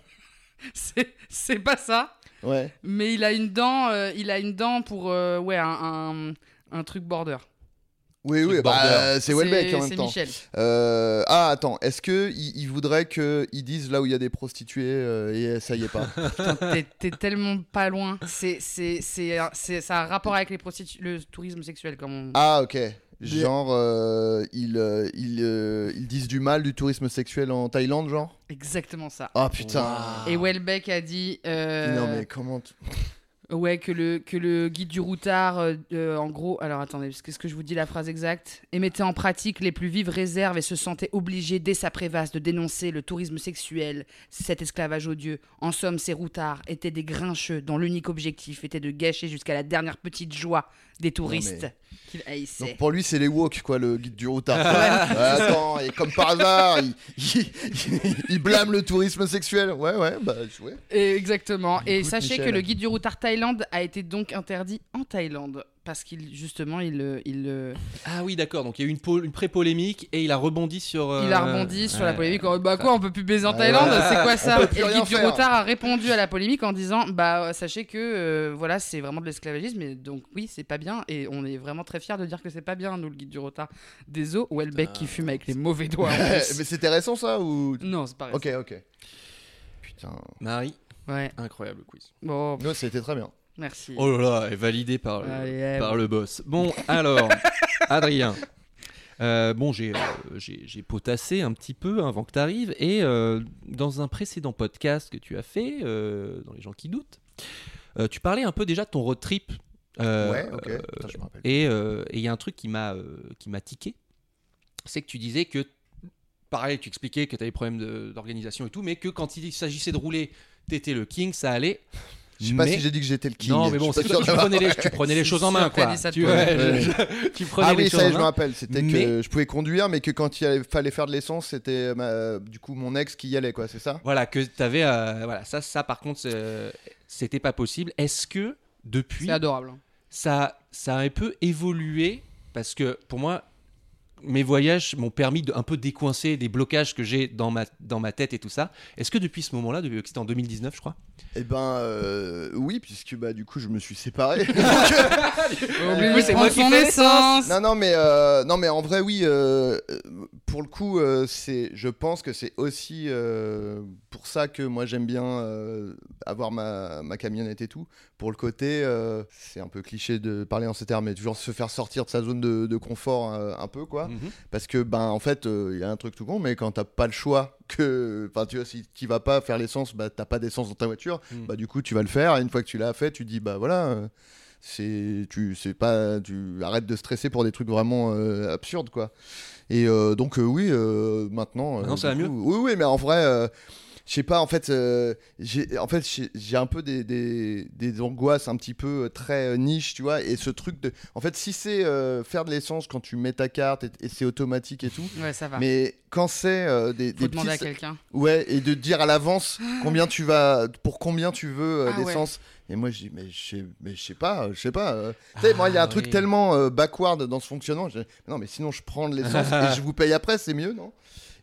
C'est c'est pas ça. Ouais. Mais il a une dent. euh, il a une dent pour euh, ouais un, un, un truc border. Oui, oui, bah, euh, c'est Welbeck en même C'est temps. Michel. Euh, ah, attends, est-ce que il, il voudrait qu'ils disent là où il y a des prostituées euh, et ça y est pas? T'es- tellement pas loin. C'est ça a un rapport avec les prostitu- le tourisme sexuel comme on. Ah, ok. Genre, euh, ils, euh, ils, euh, ils disent du mal du tourisme sexuel en Thaïlande, genre Exactement ça. Ah putain Et Welbeck a dit. Non, mais comment tu- Ouais, que le, que le guide du routard, en gros, alors attendez, qu'est-ce que je vous dis la phrase exacte Et mettait en pratique les plus vives réserves et se sentait obligé dès sa préface de dénoncer le tourisme sexuel, cet esclavage odieux. En somme, ces routards étaient des grincheux dont l'unique objectif était de gâcher jusqu'à la dernière petite joie des touristes qu'ils haïssaient. Donc pour lui, c'est les woke, quoi, le guide du routard. Ouais, attends, et comme par hasard, il, il- il blâme le tourisme sexuel. Ouais, ouais, bah, ouais. Et exactement. Et Écoute, sachez Michel. que le guide du routard Thaïlande a été donc interdit en Thaïlande. Parce qu'il, justement, il, euh, il, euh, Ah oui, d'accord. Donc il y a eu une, une pré-polémique et il a rebondi sur. euh, Il a rebondi sur la ouais. polémique. en Bah quoi, on peut plus baiser en Ouais, Thaïlande ouais. C'est quoi ça Et le rien guide du faire. retard a répondu à la polémique en disant Bah sachez que euh, voilà, c'est vraiment de l'esclavagisme. Et donc oui, c'est pas bien. Et on est vraiment très fiers de dire que c'est pas bien, nous, le guide du retard. Des os, Welbeck qui fume avec les mauvais doigts. mais c'était récent, ça ou? Non, c'est pas vrai. Ok, ok. Putain. Marie, Ouais. incroyable quiz. Bon, Non, ça a été très bien. Merci. Oh là là, est validé par le, Allez, eh, par le boss. Bon, alors, Adrien. Euh, bon, j'ai euh, j'ai- potassé un petit peu avant que tu arrives. Et euh, dans un précédent podcast que tu as fait, euh, dans Les gens qui doutent, euh, tu parlais un peu déjà de ton road trip. Euh, ouais, ok. euh, Putain, je me rappelle. et euh, il y a un truc qui m'a euh, qui m'a tiqué. C'est que tu disais que, pareil, tu expliquais que tu avais des problèmes de- d'organisation et tout, mais que quand il s'agissait de rouler, t'étais le king, ça allait. Je sais pas mais- si j'ai dit que j'étais le king. non, mais bon, c'est tu prenais les, tu prenais les choses en main, quoi. tu, ouais, je- tu prenais Ah les oui, choses ça en je me rappelle. C'était Mais- que je pouvais conduire, mais que quand il allait- fallait faire de l'essence, c'était ma- du coup mon ex qui y allait, quoi, c'est ça? Voilà, que tu avais. voilà, ça, ça, par contre, c'est- c'était pas possible. Est-ce que depuis, C'est adorable. ça, ça a un peu évolué? Parce que pour moi, mes voyages m'ont permis de un peu décoincer des blocages que j'ai dans ma, dans ma tête et tout ça. Est-ce que depuis ce moment-là, depuis c'était en 2019, je crois? Eh ben, euh, oui, puisque bah du coup je me suis séparé. Oui, de c'est moi qui fais non, non, mais euh, non, mais en vrai, oui. euh, euh, pour le coup, euh, c'est, je pense que c'est aussi euh, pour ça que moi j'aime bien euh, avoir ma, ma camionnette et tout. Pour le côté, euh, c'est un peu cliché de parler en ces termes, mais toujours se faire sortir de sa zone de, de confort euh, un peu, quoi. Mhm. Parce que, ben, en fait, il y a un truc tout con, mais quand t'as pas le choix, que, enfin, tu vois, si tu vas pas faire l'essence, bah, t'as pas d'essence dans ta voiture, Mm. bah, du coup, tu vas le faire. Et une fois que tu l'as fait, tu dis, bah voilà, euh, c'est, tu, c'est pas, tu arrêtes de stresser pour des trucs vraiment euh, absurdes, quoi. Et euh, donc, euh, oui, maintenant. Maintenant, ça va coup- Oui, oui, mais en vrai. Je sais pas, en fait, euh, j'ai en fait, j'ai- un peu des, des, des angoisses un petit peu euh, très euh, niche, tu vois. Et ce truc de. En fait, si c'est euh, faire de l'essence quand tu mets ta carte et, et c'est automatique et tout, Ouais, ça va. mais quand c'est euh, des, Faut des demander à quelqu'un. Ouais, et de dire à l'avance combien tu vas. Pour combien tu veux Ah ouais. Et moi, je dis, mais je sais, mais je sais pas, euh, je sais pas. euh. tu sais, moi, il y a un Ah, truc tellement euh, backward dans ce fonctionnement. je dis, non, mais sinon, je prends de l'essence et je vous paye après, c'est mieux, non?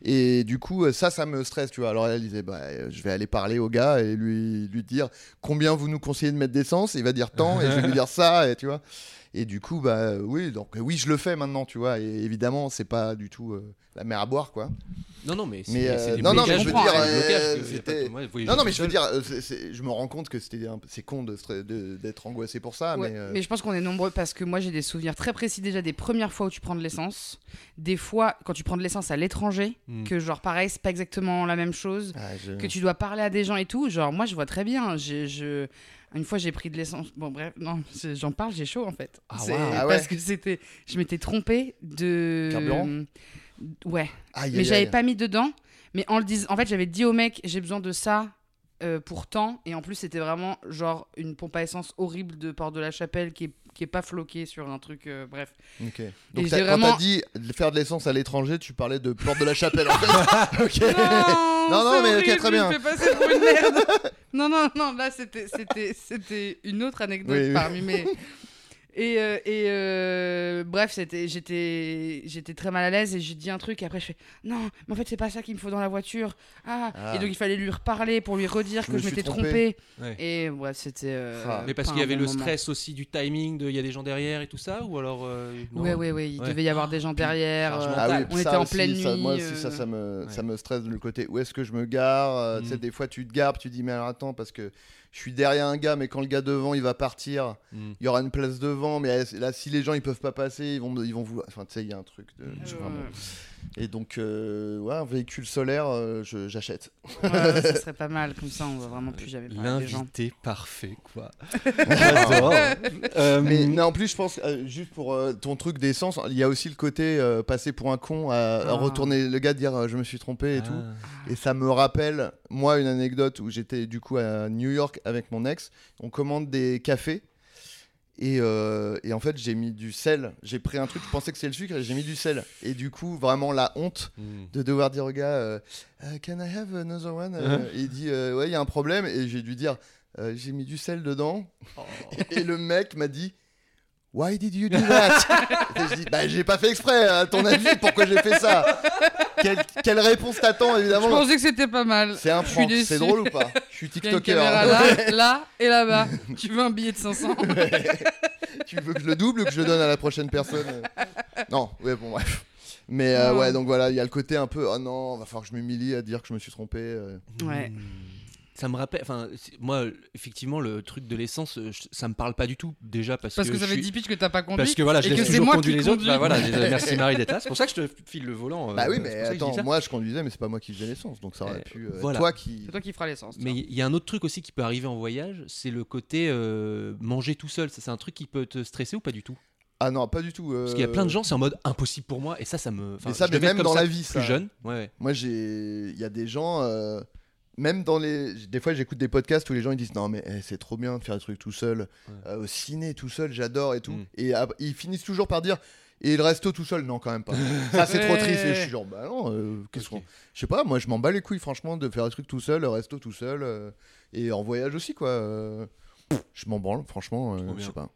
Et du coup, euh, ça, ça me stresse, tu vois. Alors elle disait, bah, euh, je vais aller parler au gars et lui, lui dire combien vous nous conseillez de mettre d'essence? Il va dire tant, et je vais lui dire ça, et tu vois. Et du coup, bah oui, donc oui, je le fais maintenant, tu vois. Et évidemment, c'est pas du tout euh, la mer à boire, quoi. Non, non, mais c'est Mais, euh, non, non, mais je veux dire, euh, c'était- Non, non, mais je veux dire, euh, je me rends compte que c'était un- c'est con de stre- de- d'être angoissé pour ça, Ouais, mais. euh, mais je pense qu'on est nombreux parce que moi j'ai des souvenirs très précis déjà des premières fois où tu prends de l'essence, des fois quand tu prends de l'essence à l'étranger, Mm. que genre pareil c'est pas exactement la même chose, ah, je- que tu dois parler à des gens et tout. Genre moi je vois très bien, j'ai je une fois j'ai pris de l'essence. Bon bref non j'en parle j'ai chaud en fait. Ah. Ah ouais. Parce que c'était je m'étais trompée de Carburant Ouais Aïe, mais j'avais pas mis dedans. Mais en le disant, en fait, j'avais dit au mec, j'ai besoin de ça euh, pour tant. Et en plus, c'était vraiment genre une pompe à essence horrible de Porte de la Chapelle qui est, qui est pas floquée sur un truc. euh, bref. Ok. Donc t'as- quand vraiment- t'as dit faire de l'essence à l'étranger, tu parlais de Porte de la Chapelle en fait. ok. Non, non, mais ok, très bien. Je me fais passer pour une merde. non, non, non, là, c'était, une autre anecdote Oui, oui. parmi mes. Et, euh, et euh, bref, c'était, j'étais, j'étais très mal à l'aise et j'ai dit un truc. Et après, je fais non, mais en fait, c'est pas ça qu'il me faut dans la voiture. Ah. Ah. Et donc, il fallait lui reparler pour lui redire Je que je m'étais trompé. trompé. Ouais. Et ouais, c'était. euh, Ah. Mais parce qu'il y avait bon le moment. stress aussi du timing, de il y a des gens derrière et tout ça, ou alors. euh, Ouais, ouais, ouais. Il Ouais. devait y avoir des gens derrière. euh. Ah oui, on était en aussi, pleine ça- nuit. moi aussi, ça, euh, ça me, Ouais. ça me stresse de le côté où est-ce que je me gare. Tu sais, Mm. des fois, tu te gares, tu dis, mais alors, attends, parce que je suis derrière un gars, mais quand le gars devant, il va partir, Hmm. il y aura une place devant, mais là, si les gens, ils peuvent pas passer, ils vont, ils vont vouloir. Enfin, tu sais, il y a un truc. De... bon. Et donc, euh, ouais, un véhicule solaire, euh, je- j'achète. ouais, ça serait pas mal. Comme ça, on va vraiment plus jamais parler des gens. L'invité parfait, quoi. J'adore. Euh, Mais non, en plus, je pense, euh, juste pour euh, ton truc d'essence, il y a aussi le côté euh, passer pour un con, à, à Ah. retourner le gars, dire euh, je me suis trompé et tout. ah. Et ça me rappelle, moi, une anecdote où j'étais du coup à New York avec mon ex. On commande des cafés. Et, euh, et en fait, j'ai mis du sel. J'ai pris un truc, je pensais que c'est le sucre et j'ai mis du sel. Et du coup, vraiment la honte Hmm. de devoir dire au gars euh, Euh, Can I have another one? Uh-huh. Et il dit euh, Ouais, il y a un problème. Et j'ai dû dire J'ai mis du sel dedans. Oh. Et le mec m'a dit Why did you do that? Et je dis Bah, j'ai pas fait exprès, à ton avis, pourquoi j'ai fait ça? Quelle, quelle réponse t'attends, Je évidemment pensais que c'était pas mal. C'est un Je prank, c'est drôle ou pas Je suis TikToker. caméra là, là et là-bas. tu veux un billet de 500 tu veux que je le double ou que je le donne à la prochaine personne? Non, ouais, bon, bref. Mais euh, ouais, donc voilà, il y a le côté un peu Oh non, va falloir que je m'humilie à dire que je me suis trompé. euh. Ouais. Hmm. Ça me rappelle, enfin, moi, effectivement, le truc de l'essence, euh, ça me parle pas du tout, déjà parce, Parce que, ça fait suis- 10 pitches que t'as pas conduit. Parce que voilà, je laisse c'est toujours moi conduire qui les autres. conduis. Bah voilà, désolé, merci Marie d'être là. C'est pour ça que je te file le volant. Bah euh, oui, mais je attends, moi je conduisais, mais c'est pas moi qui faisais l'essence, donc ça aurait Euh, pu voilà. toi qui. C'est toi qui feras l'essence. Mais il y a un autre truc aussi qui peut arriver en voyage, c'est le côté manger tout seul. Ça, c'est un truc qui peut te stresser ou pas du tout? Ah non, pas du tout. Parce qu'il y a plein de gens, c'est en mode impossible pour moi, et ça, ça me. enfin, Mais ça, je mais même dans ça la vie, plus ça. jeune. Ouais, ouais. Moi, j'ai. Il y a des gens. euh, Même dans les. Des fois, j'écoute des podcasts où les gens ils disent Non, mais eh, c'est trop bien de faire des trucs tout seul. Ouais. Euh, au ciné, tout seul, j'adore et tout. Mm. Et ils finissent toujours par dire Et le resto tout seul Non, quand même pas. ça, c'est trop triste. Et je suis genre Bah non, euh, qu'est-ce qu'on. Je sais pas, moi, je m'en bats les couilles, franchement, de faire des trucs tout seul, le resto tout seul. euh, Et en voyage aussi, quoi. euh, pff, Je m'en branle, franchement, je sais pas.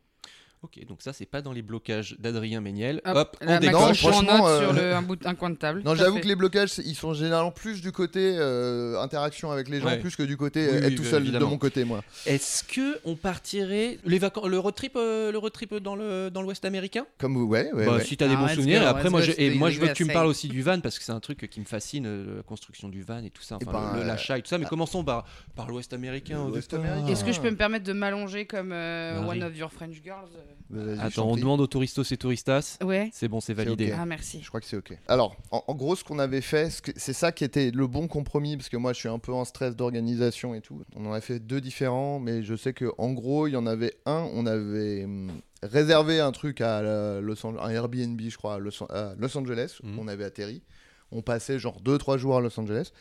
Ok, donc ça, c'est pas dans les blocages d'Adrien Méniel. Hop, Hop, on prend franchement, euh, sur le, un, bout, un coin de table. Non, j'avoue que les blocages, ils sont généralement plus du côté euh, interaction avec les gens, Ouais. plus que du côté Oui, euh, oui, être tout bah, seul évidemment. de mon côté, moi. Est-ce que on partirait les vacances, le road trip, euh, le road trip dans le dans l'Ouest américain? Comme vous, ouais, ouais, Bah, ouais. Si t'as des Ah, bons souvenirs. go, et après, moi, go je, to et the moi, je veux que tu me parles aussi du van parce que c'est un truc qui me fascine, la construction du van et tout ça, enfin, l'achat et tout ça. Mais commençons par par l'Ouest américain. Est-ce que je peux me permettre de m'allonger comme. One of Your French Girls Attends, on demande aux touristos et touristas. Ouais. C'est bon, c'est validé. Ah, merci. Je crois que c'est ok. Alors, en, en gros, ce qu'on avait fait, c'est ça qui était le bon compromis, parce que moi, je suis un peu en stress d'organisation et tout. On en a fait deux différents, mais je sais que en gros, il y en avait un. On avait hum, réservé un truc à la- Los Angeles, un Airbnb, je crois, à Los, à Los Angeles. Mhm. On avait atterri. On passait genre 2-3 jours à Los Angeles.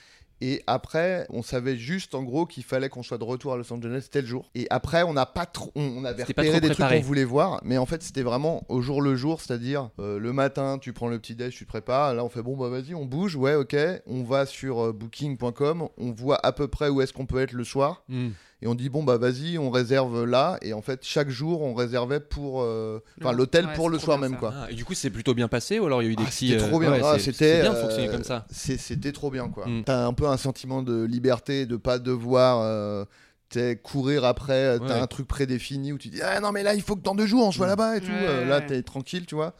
Et après, on savait juste en gros qu'il fallait qu'on soit de retour à Los Angeles tel jour. Et après, on n'a pas trop, on, on avait repéré trop des trucs qu'on voulait voir, mais en fait, c'était vraiment au jour le jour, c'est-à-dire euh, le matin, tu prends le petit déj, tu te prépares. Là, on fait bon bah vas-y, on bouge, ouais, ok. On va sur euh, booking.com, on voit à peu près où est-ce qu'on peut être le soir. Hmm. Et on dit bon bah vas-y, on réserve là. Et en fait, chaque jour, on réservait pour, euh, l'hôtel ouais, pour le soir même ça. quoi. Ah, et du coup, c'est plutôt bien passé ou alors il y a eu des Ah, petits. c'était euh, trop bien. ouais, Ah, c'était bien de euh, fonctionner comme ça. c'est- C'était trop bien quoi. Mm. T'as un peu un sentiment de liberté, de pas devoir euh, courir après. euh, T'as Ouais. un truc prédéfini où tu dis ah non mais là il faut que dans deux jours on soit Mm. là-bas et tout. Ouais, Euh, là t'es tranquille tu vois.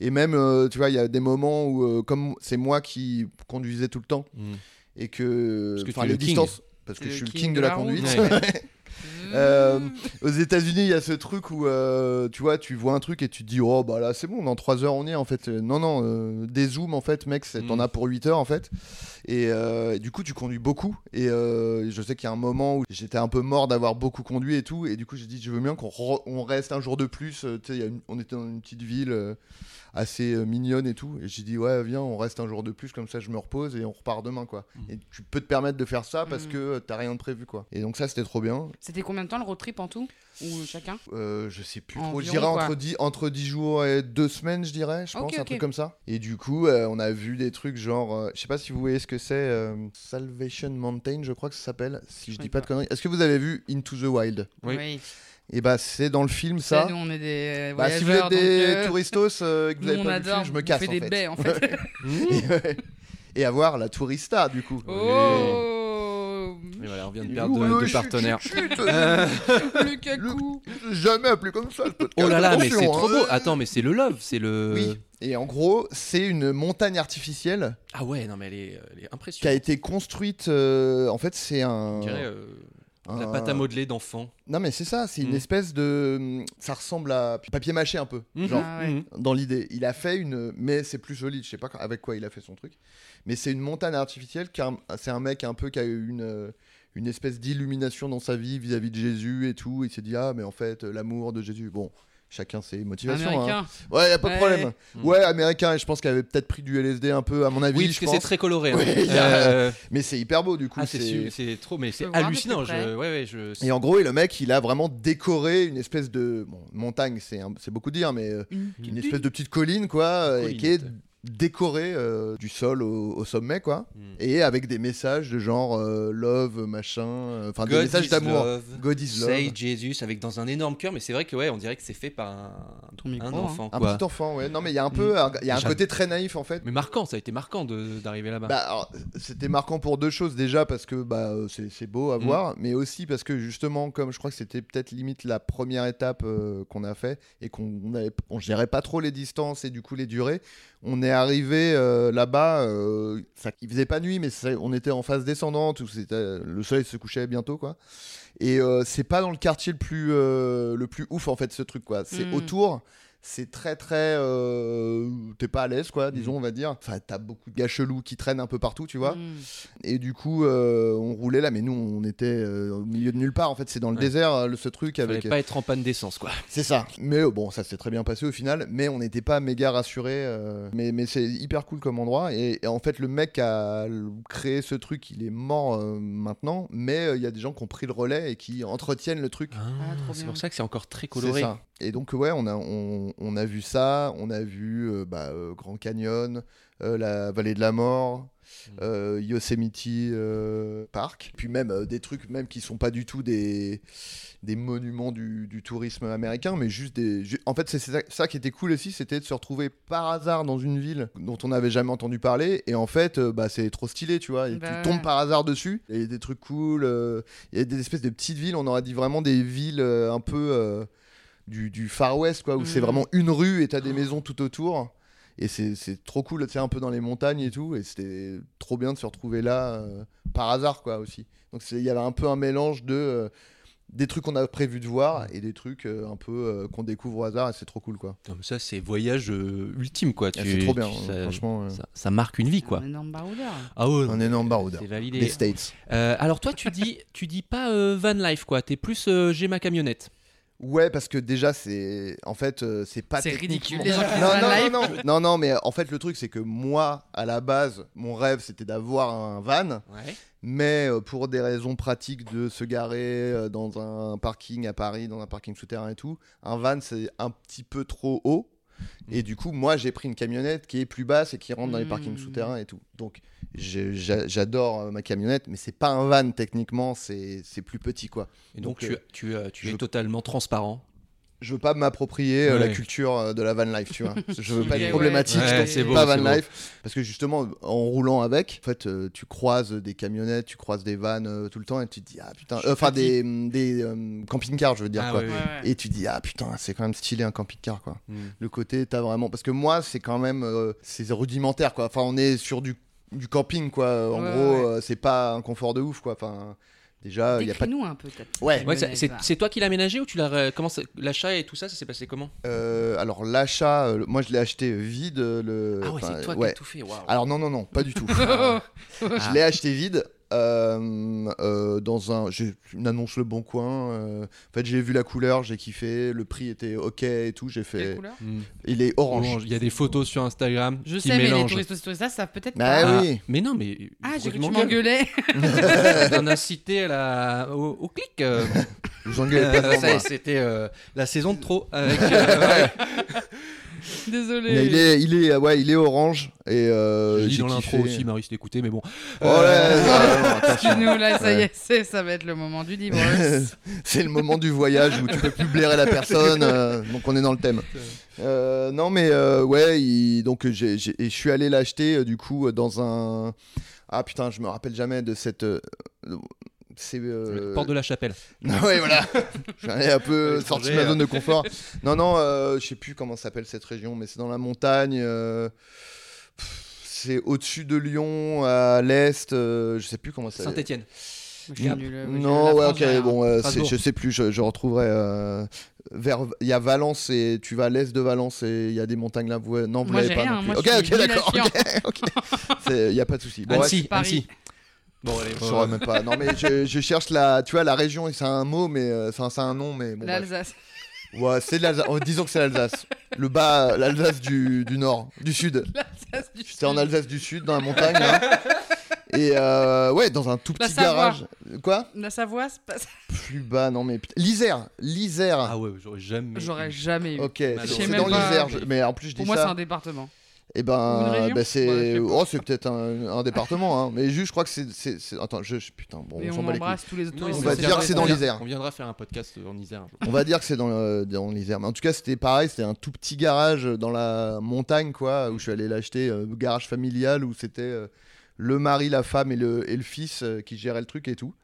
Et même euh, tu vois il y a des moments où euh, comme c'est moi qui conduisais tout le temps Mm. et que Parce que les le king. Parce que je suis le king king de la conduite. Ouais. Euh, aux États-Unis, il y a ce truc où euh, tu vois, tu vois un truc et tu te dis oh bah là c'est bon, dans 3 heures on y est en fait. Non non, euh, des zooms en fait, mec, t'en Mm. as pour 8 heures en fait. Et, et du coup, tu conduis beaucoup. Et je sais qu'il y a un moment où j'étais un peu mort d'avoir beaucoup conduit et tout. Et du coup, j'ai dit je veux bien qu'on re- on reste un jour de plus. Tu sais, on était dans une petite ville. Assez euh, mignonne et tout et j'ai dit ouais viens on reste un jour de plus comme ça je me repose et on repart demain quoi Mm. et tu peux te permettre de faire ça parce Mm. que euh, t'as rien de prévu quoi et donc ça c'était trop bien C'était combien de temps le road trip en tout? Ou chacun? Euh, je sais plus trop. Je dirais entre 10, entre 10 jours et 2 semaines, je dirais, je pense, un truc comme ça. Et du coup, euh, on a vu des trucs genre. euh, je sais pas si vous voyez ce que c'est. euh, Salvation Mountain, je crois que ça s'appelle. Si je dis pas de conneries. Est-ce que vous avez vu Into the Wild? Oui. Et bah, c'est dans le film Ça, nous on est des Bah, si vous êtes des donc, euh, touristos euh, et que vous nous avez on pas vu le adore. film, je me casse en des fait. baies en fait. et, avoir la tourista du coup. oh Et voilà, on vient de perdre deux, deux partenaires. chut, chut, Euh, Lukaku Jamais appelé comme ça. oh là là, mais c'est trop hein. beau. Attends, mais c'est le love, c'est le. Oui. Et en gros, c'est une montagne artificielle Ah ouais, non mais elle est, elle est qui a impressionnante. été construite. euh, en fait, c'est un. Dirait euh, la un- pâte à modeler d'enfant. Non, mais c'est ça. C'est une Mm. espèce de. Ça ressemble à papier mâché un peu. Mhm, Genre, Ah ouais. mhm. dans l'idée. Il a fait une. Mais c'est plus solide. Je sais pas avec quoi il a fait son truc. Mais c'est une montagne artificielle. car C'est un mec un peu qui a eu une. euh, Une espèce d'illumination dans sa vie vis-à-vis de Jésus et tout. Il s'est dit, ah, mais en fait, l'amour de Jésus. Bon, chacun ses motivations. hein. américain. Ouais, y a pas de Ouais. problème. Mm. Ouais, américain. Et je pense qu'il avait peut-être pris du LSD un peu, à mon avis. Oui, je parce que c'est très coloré. hein. Ouais, a- Mais c'est hyper beau, du coup. ah, c'est trop, mais c'est hallucinant. plus près. Je... Ouais, ouais, je... Et en gros, et le mec, il a vraiment décoré une espèce de bon, montagne, c'est un- beaucoup dire, mais euh, Une, une espèce de petite colline, quoi, euh, et qui est décorée euh, du sol au, au sommet, quoi, Mm. et avec des messages de genre euh, love, machin, euh, enfin des messages d'amour. God is love. Say Jesus avec dans un énorme cœur, mais c'est vrai que ouais, on dirait que c'est fait par un, Ton micro, un hein. enfant. Un quoi. petit enfant, ouais. Non, mais il y a un peu, un- il y a un côté très naïf en fait. Mais marquant, ça a été marquant de- d'arriver là-bas. Bah, c'était marquant pour deux choses déjà parce que bah, c'est c'est beau à Mm. voir, mais aussi parce que justement, comme je crois que c'était peut-être limite la première étape euh, qu'on a fait et qu'on avait, on gérait pas trop les distances et du coup les durées, on est arrivé euh, là-bas, euh, ça, il faisait pas nuit, mais on était en phase descendante où c'était le soleil se couchait bientôt quoi. Et euh, c'est pas dans le quartier le plus euh, le plus ouf en fait ce truc quoi. C'est Mm. autour. C'est très très. euh, T'es pas à l'aise quoi, disons on va dire. Enfin t'as beaucoup de gars chelous qui traînent un peu partout tu vois. Mm. Et du coup, euh, on roulait là, mais nous, on était euh, au milieu de nulle part. En fait, c'est dans le Ouais. désert, le- ce truc Fallait avec. pas être en panne d'essence, quoi. C'est ça. Mais euh, bon, ça s'est très bien passé au final. Mais on n'était pas méga rassurés. euh, mais mais c'est hyper cool comme endroit. Et, et en fait, le mec qui a créé ce truc, il est mort euh, maintenant. Mais euh, il y a des gens qui ont pris le relais et qui entretiennent le truc. Ah, trop c'est pour ça que c'est encore très coloré. Et donc ouais, on a on, on a vu ça, on a vu euh, bah, euh, Grand Canyon, euh, la vallée de la mort, Mm. Yosemite Park, puis même des trucs même qui sont pas du tout des des monuments du, du tourisme américain, mais juste des. ju- En fait, c'est ça, ça qui était cool aussi, c'était de se retrouver par hasard dans une ville dont on n'avait jamais entendu parler, et en fait, bah c'est trop stylé, tu vois. Et Bah tu tombes par hasard dessus. Il y a des trucs cool. Il y a des espèces de petites villes. On aurait dit vraiment des villes un peu du, du Far West, quoi, où c'est Mhm. vraiment une rue et t'as des maisons tout autour. Et c'est c'est trop cool, tu sais, un peu dans les montagnes et tout. Et c'était trop bien de se retrouver là euh, par hasard, quoi, aussi. Donc il y avait un peu un mélange de. euh, des trucs qu'on a prévu de voir et des trucs euh, un peu euh, qu'on découvre au hasard et c'est trop cool quoi. Mais ça, c'est voyage euh, ultime, quoi. Tu- c'est trop bien, tu- euh, ça, franchement. euh, ça, ça marque une vie, quoi. Un énorme baroudeur. Ah ouais, un énorme baroudeur. c'est validé. Les States. Euh, alors toi, tu dis, tu dis pas euh, van life, quoi. T'es plus euh, j'ai ma camionnette. Ouais, parce que déjà, c'est. En fait, euh, c'est pas. C'est ridicule, les gens qui disent non, non, life. non, non, non, non, mais en fait, le truc, c'est que moi, à la base, mon rêve, c'était d'avoir un van. Ouais. Mais euh, pour des raisons pratiques de se garer euh, dans un parking à Paris, dans un parking souterrain et tout, un van, c'est un petit peu trop haut. Et du coup, moi, j'ai pris une camionnette qui est plus basse et qui rentre dans les parkings Mm. souterrains et tout. Donc, j'adore euh, ma camionnette, mais c'est pas un van techniquement, c'est plus petit quoi. Et donc, Donc, tu, euh, tu, tu je- es totalement transparent. Je veux pas m'approprier euh, la culture euh, de la van life, tu vois. Je veux pas être problématique, Ouais, c'est beau, pas van beau. life. Parce que justement, en roulant avec, en fait, euh, tu croises des camionnettes, tu croises des vannes euh, tout le temps et tu te dis, ah putain, Je enfin des, euh, camping-cars, je veux dire Ah quoi. ouais, Ouais, ouais. Et tu dis, ah putain, c'est quand même stylé un camping-car quoi. Mm. Le côté, t'as vraiment. Parce que moi, c'est quand même. euh, c'est rudimentaire quoi. Enfin, on est sur du, du camping quoi. En Ouais, gros, ouais. euh, c'est pas un confort de ouf quoi. Enfin, déjà, il y a pas. Décris-nous un peu Ouais. Ouais, c'est- toi qui l'as aménagé ou tu l'as comment ça- l'achat et tout ça, ça s'est passé comment? Euh, alors, l'achat, euh, moi, je l'ai acheté vide. Le... Ah ouais, enfin, c'est toi qui as tout fait. waouh. Alors, non, non, non, pas du tout. Ah. Je l'ai acheté vide. Euh, euh, dans un j'ai une annonce le bon coin euh, en fait j'ai vu la couleur j'ai kiffé le prix était ok et tout j'ai fait couleur? Mm. il est orange, Orange. Il y a des photos sur Instagram Je qui sais, mais les touristes aussi, ça savent peut-être Bah pas. Ah Ah, oui. mais non, mais Ah, j'ai cru que tu m'engueulais. On a cité à la... au, au clic. euh, je vous engueulez pas euh, ça. C'était euh, la saison de trop. Avec, euh, ouais. Désolé. Mais il est, il est, ouais, il est orange et euh, J'ai dans l'intro aussi, Marie s'est écouté, mais bon. Oh là. Excuse-nous, là, ça y est, c'est- ça va être le moment du divorce. C'est le moment du voyage où tu peux plus blairer la personne, euh, donc on est dans le thème. Euh, non mais euh, ouais, il- donc j'ai, j'ai- et je suis allé l'acheter euh, du coup euh, dans un. Ah putain, je me rappelle jamais de cette. C'est. euh, Porte de la chapelle. Non, ouais, voilà. J'en ai un peu sorti ma zone de confort. Non, non, euh, je sais plus comment s'appelle cette région, mais c'est dans la montagne. euh, C'est au-dessus de Lyon, à l'est. euh, je sais plus comment ça. Euh, je- Non, ouais, ok, bon, euh, je sais plus, je, je retrouverai. euh, vers, il y a Valence et tu vas à l'est de Valence et il y a des montagnes là. Vous, non, vous Moi, l'avez j'ai pas. rien, non plus. moi, ok, d'accord. Il y a pas de souci. Bon, Annecy, ouais, Paris. Bon, allez. je saurais même pas. Non, mais je, je cherche la, tu vois, la région. C'est un mot, mais euh, c'est un, nom, mais bon. L'Alsace. Ouais, c'est l'Alsace. Oh, disons que c'est l'Alsace. Le bas, l'Alsace du, du nord, du sud. L'Alsace du J'étais en. Alsace du sud, dans la montagne. là. Et euh, ouais, dans un tout petit garage. Quoi? La Savoie, c'est pas- Plus bas, non mais putain. l'Isère, l'Isère. Ah ouais, j'aurais jamais. j'aurais jamais eu. Ok, Je c'est dans l'Isère. Mais en plus, je dis Pour moi, c'est ça. un département. Et une ben, bah, Ouais, c'est. pas. oh, c'est peut-être un, un département, hein. Mais juste, je crois que c'est. Attends, je. Putain, bon, on on s'en bat les couilles. embrasse tous les Non, on va dire que c'est dans l'Isère. On viendra faire un podcast en Isère. un jour. On va dire que c'est dans, l'Isère. Mais en tout cas, c'était pareil. C'était un tout petit garage dans la montagne, quoi, où je suis allé l'acheter. euh, garage familial où c'était euh, le mari, la femme et le, et le fils euh, qui géraient le truc et tout.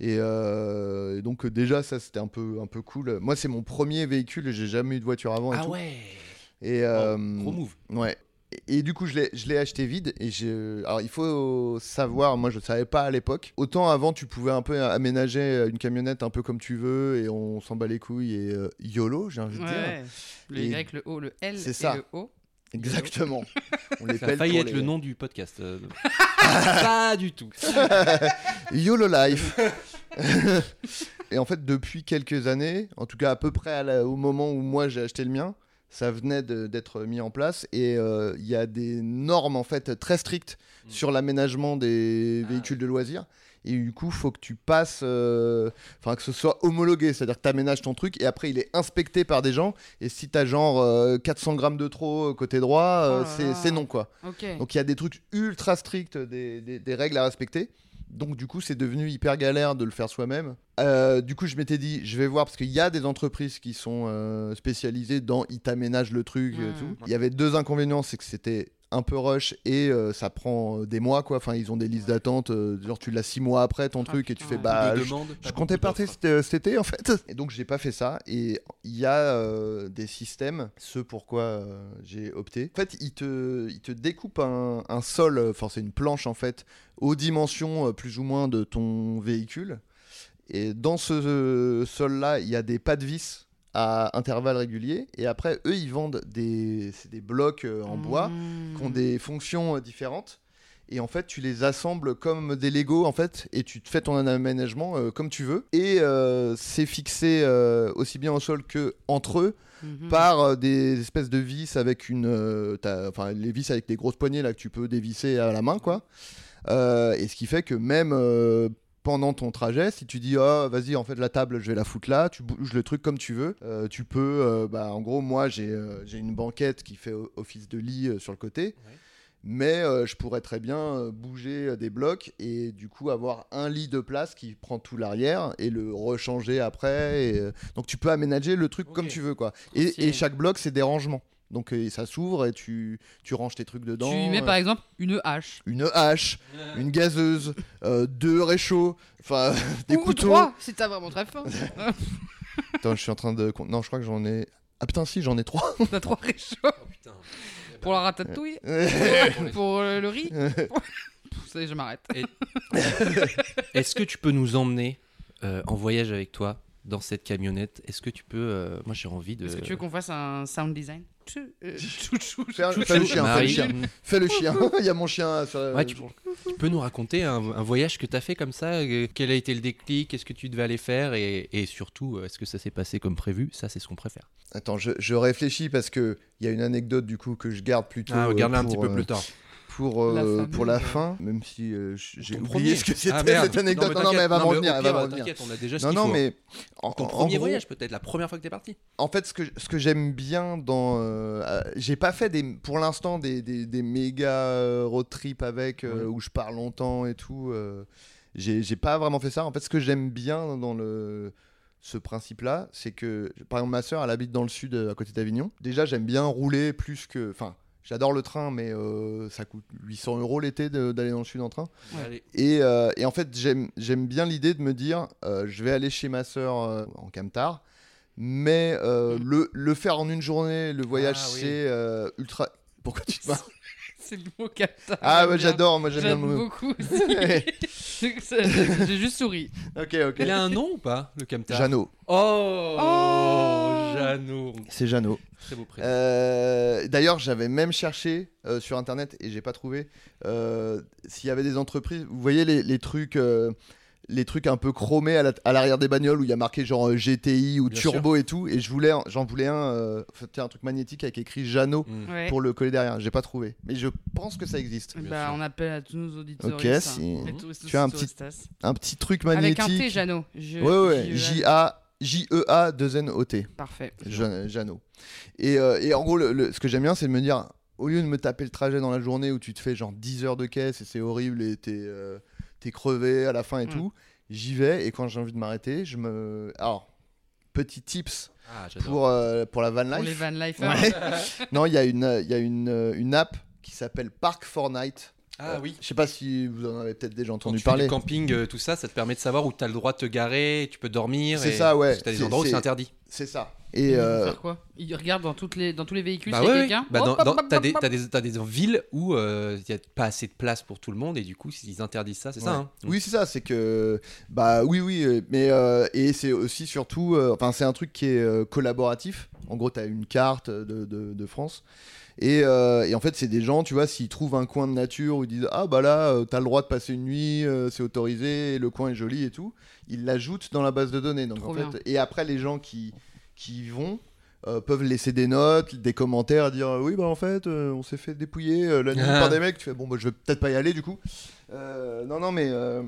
Et, euh, et donc, euh, déjà, ça, c'était un peu, un peu cool. Moi, c'est mon premier véhicule. J'ai jamais eu de voiture avant. Et Ah tout. ouais. Et, Oh, euh, Gros move. Ouais. Et, du coup, je l'ai, je l'ai acheté vide. Et je... Alors, il faut savoir, moi, je ne savais pas à l'époque. Autant avant, tu pouvais un peu aménager une camionnette un peu comme tu veux et on s'en bat les couilles et euh, YOLO, j'ai envie de dire. Ouais. Le Et- Y, le O, le L C'est et ça. le O. Exactement. on les Ça a failli être les- le nom du podcast. euh. Pas du tout. YOLO Life. et en fait, depuis quelques années, en tout cas à peu près à la- au moment où moi j'ai acheté le mien, ça venait d'être mis en place et euh, il y a des normes en fait très strictes Mm. sur l'aménagement des Ah, véhicules de loisirs. Et du coup, faut que tu passes, euh, enfin que ce soit homologué, c'est-à-dire que tu aménages ton truc et après il est inspecté par des gens. Et si t'as genre euh, 400 grammes de trop euh, côté droit, euh, Oh c'est c'est non quoi. Donc il y a des trucs ultra stricts, des, des- des règles à respecter. Donc du coup, c'est devenu hyper galère de le faire soi-même. Euh, du coup, je m'étais dit, je vais voir parce qu'il y a des entreprises qui sont euh, spécialisées dans ils t'aménagent le truc et Mm. tout. Il y avait deux inconvénients, c'est que c'était un peu rush et euh, ça prend euh, des mois quoi. Enfin, ils ont des listes d'attente. euh, genre tu l'as six mois après ton Ah, truc et tu fais bah je- comptais partir cet, cet été en fait. Et donc j'ai pas fait ça. Et il y a euh, des systèmes, ce pourquoi euh, j'ai opté. En fait, ils te, ils te découpent un, un sol, enfin c'est une planche en fait, aux dimensions euh, plus ou moins de ton véhicule. Et dans ce euh, sol-là, il y a des pas de vis à intervalles réguliers. Et après, eux, ils vendent des, des blocs euh, en bois Mmh. qui ont des fonctions euh, différentes. Et en fait, tu les assembles comme des Lego, en fait, et tu te fais ton aménagement euh, comme tu veux. Et euh, c'est fixé euh, aussi bien au sol que entre eux Mhm. par des espèces de vis avec une, enfin les vis avec des grosses poignées là que tu peux dévisser à la main, quoi. Et ce qui fait que même pendant ton trajet, si tu dis oh vas-y en fait la table je vais la foutre là, tu bouges le truc comme tu veux, euh, tu peux, euh, bah, en gros moi j'ai euh, une banquette qui fait office de lit sur le côté, Ouais. mais je pourrais très bien bouger des blocs et du coup avoir un lit de place qui prend tout l'arrière et le rechanger après. Et, donc tu peux aménager le truc comme tu veux quoi. Et, et chaque bloc c'est des rangements. Donc euh, ça s'ouvre et tu, tu ranges tes trucs dedans. Tu y mets euh, par exemple une hache. une hache, une gazeuse, euh, deux réchauds, enfin des ou, ou couteaux. trois, si t'as vraiment très faim. Attends, je suis en train de. Non, je crois que j'en ai. Ah putain, si, j'en ai trois. T'as trois réchauds Oh, putain. pour la ratatouille, pour le riz. Ça y est, je m'arrête. Est-ce que tu peux nous emmener euh, en voyage avec toi dans cette camionnette? Est-ce que tu peux. euh, Moi, j'ai envie de. Est-ce que tu veux qu'on fasse un sound design? Euh, Fais, un- tchou, fais le chien, fais le Marie. chien. Fais le chien. Il y a mon chien. Ouais, tu, tu peux nous raconter un, un voyage que tu as fait comme ça euh, Quel a été le déclic Qu'est-ce que tu devais aller faire Et, et surtout, euh, est-ce que ça s'est passé comme prévu? Ça, c'est ce qu'on préfère. Attends, je, je réfléchis parce que il y a une anecdote du coup que je garde plutôt. Ah, euh, regarde-la un pour, petit peu euh, plus tard. Pour, euh, La fameuse. pour la fin, même si euh, j'ai oublié premier. ce que c'était Ah, cette anecdote. Non, mais elle va me non, mais elle va revenir. T'inquiète, on a déjà ce Non, non, faut. mais. En, Ton en premier gros, voyage, peut-être la première fois que t'es parti. En fait, ce que, ce que j'aime bien dans. euh, euh, j'ai pas fait des, pour l'instant des, des, des méga euh, road trip avec euh, Ouais. où je pars longtemps et tout. euh, j'ai j'ai pas vraiment fait ça. En fait, ce que j'aime bien dans le, ce principe-là, c'est que, par exemple, ma soeur, elle habite dans le sud, euh, à côté d'Avignon. Déjà, j'aime bien rouler plus que. Enfin, j'adore le train, mais euh, ça coûte 800 euros l'été d'aller dans le sud en train. Ouais. Allez. Et, euh, et en fait, j'aime bien l'idée de me dire, euh, je vais aller chez ma sœur en camtar, mais Mm. le, le faire en une journée, le voyage, Ah oui. c'est ultra. Pourquoi tu te marres? C'est le mot capta. Ah ouais, j'adore, moi j'aime bien le J'aime mot. beaucoup aussi. J'ai juste souri. Ok, ok. Il a un nom ou pas, le Camtar Jeannot, Oh, Oh Jeannot. c'est Jeannot. Très beau prénom. Euh, D'ailleurs, j'avais même cherché euh, sur internet et j'ai pas trouvé euh, s'il y avait des entreprises. Vous voyez les, les trucs. euh, les trucs un peu chromés à la- à l'arrière des bagnoles où il y a marqué genre euh, GTI ou Bien Turbo et tout et je voulais j'en voulais un euh, c'était un truc magnétique avec écrit Jeannot Mm. Ouais. pour le coller derrière j'ai pas trouvé mais je pense que ça existe Bah, on appelle à tous nos auditeurs. Ok, si- Tu as un petit- un petit truc Avec un T, magnétique Jeannot. Je- ouais ouais je- J A J E A 2 N O T Parfait. Jean- Jeannot. Et, euh, et en gros, le- le- ce que j'aime bien, c'est de me dire, au lieu de me taper le trajet dans la journée où tu te fais genre 10 heures de caisse et c'est horrible et t'es euh, t'es crevé à la fin et Mm. tout, j'y vais et quand j'ai envie de m'arrêter, je me. Alors, petit tips Ah, pour, euh, pour la van Pour les life. van life. Ouais. non, il y a, une, il y a une, euh, une app qui s'appelle Park Fortnite. Ah Euh, oui. Je sais pas si vous en avez peut-être déjà Quand entendu tu fais parler. du camping, euh, tout ça, ça te permet de savoir où tu as le droit de te garer, tu peux dormir. C'est ça, ouais. parce que T'as des endroits où c'est interdit. C'est ça. Et euh, Faire quoi? Il regarde dans, toutes les, dans tous les véhicules, Bah s'il y a ouais, quelqu'un. bah t'as des, t'as des, t'as des villes où il n'y a pas assez de place pour tout le monde et du coup ils interdisent ça, c'est ça hein Oui, c'est ça, c'est que bah oui oui euh, mais euh, et c'est aussi surtout euh, enfin c'est un truc qui est euh, collaboratif. En gros, tu as une carte de, de- de France et, euh, et en fait, c'est des gens, tu vois, s'ils trouvent un coin de nature où ils disent "Ah bah là, euh, t'as le droit de passer une nuit, euh, c'est autorisé, le coin est joli et tout." Ils l'ajoutent dans la base de données. Donc Trop en bien. fait et après les gens qui qui vont euh, peuvent laisser des notes, des commentaires, dire oui bah en fait euh, on s'est fait dépouiller euh, la nuit Ah. par des mecs. Tu fais bon bah je vais peut-être pas y aller du coup. Euh, non non mais euh,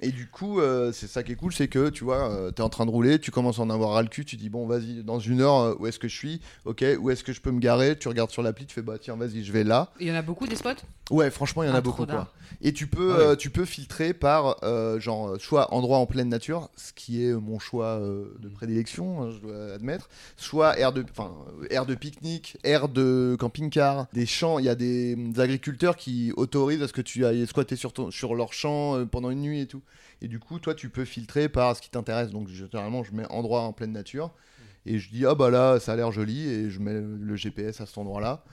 et du coup euh, c'est ça qui est cool c'est que tu vois euh, t'es en train de rouler, tu commences à en avoir ras le cul, tu dis bon vas-y dans une heure euh, où est-ce que je suis, ok où est-ce que je peux me garer, tu regardes sur l'appli, tu fais bah tiens vas-y je vais là. Il y en a beaucoup des spots? Ouais franchement il y en Ah, a trop beaucoup d'art. quoi. Et tu peux Ah ouais. euh, tu peux filtrer par euh, genre euh, soit endroit en pleine nature, ce qui est mon choix euh, de prédilection, hein, je dois admettre, soit aire de enfin euh, aire de pique-nique, aire de camping-car, des champs, il y a des, des agriculteurs qui autorisent à ce que tu ailles squatter sur ton sur leur champ euh, pendant une nuit et tout. Et du coup, toi tu peux filtrer par ce qui t'intéresse. Donc généralement, je mets endroit en pleine nature et je dis ah bah là ça a l'air joli et je mets le GPS à cet endroit-là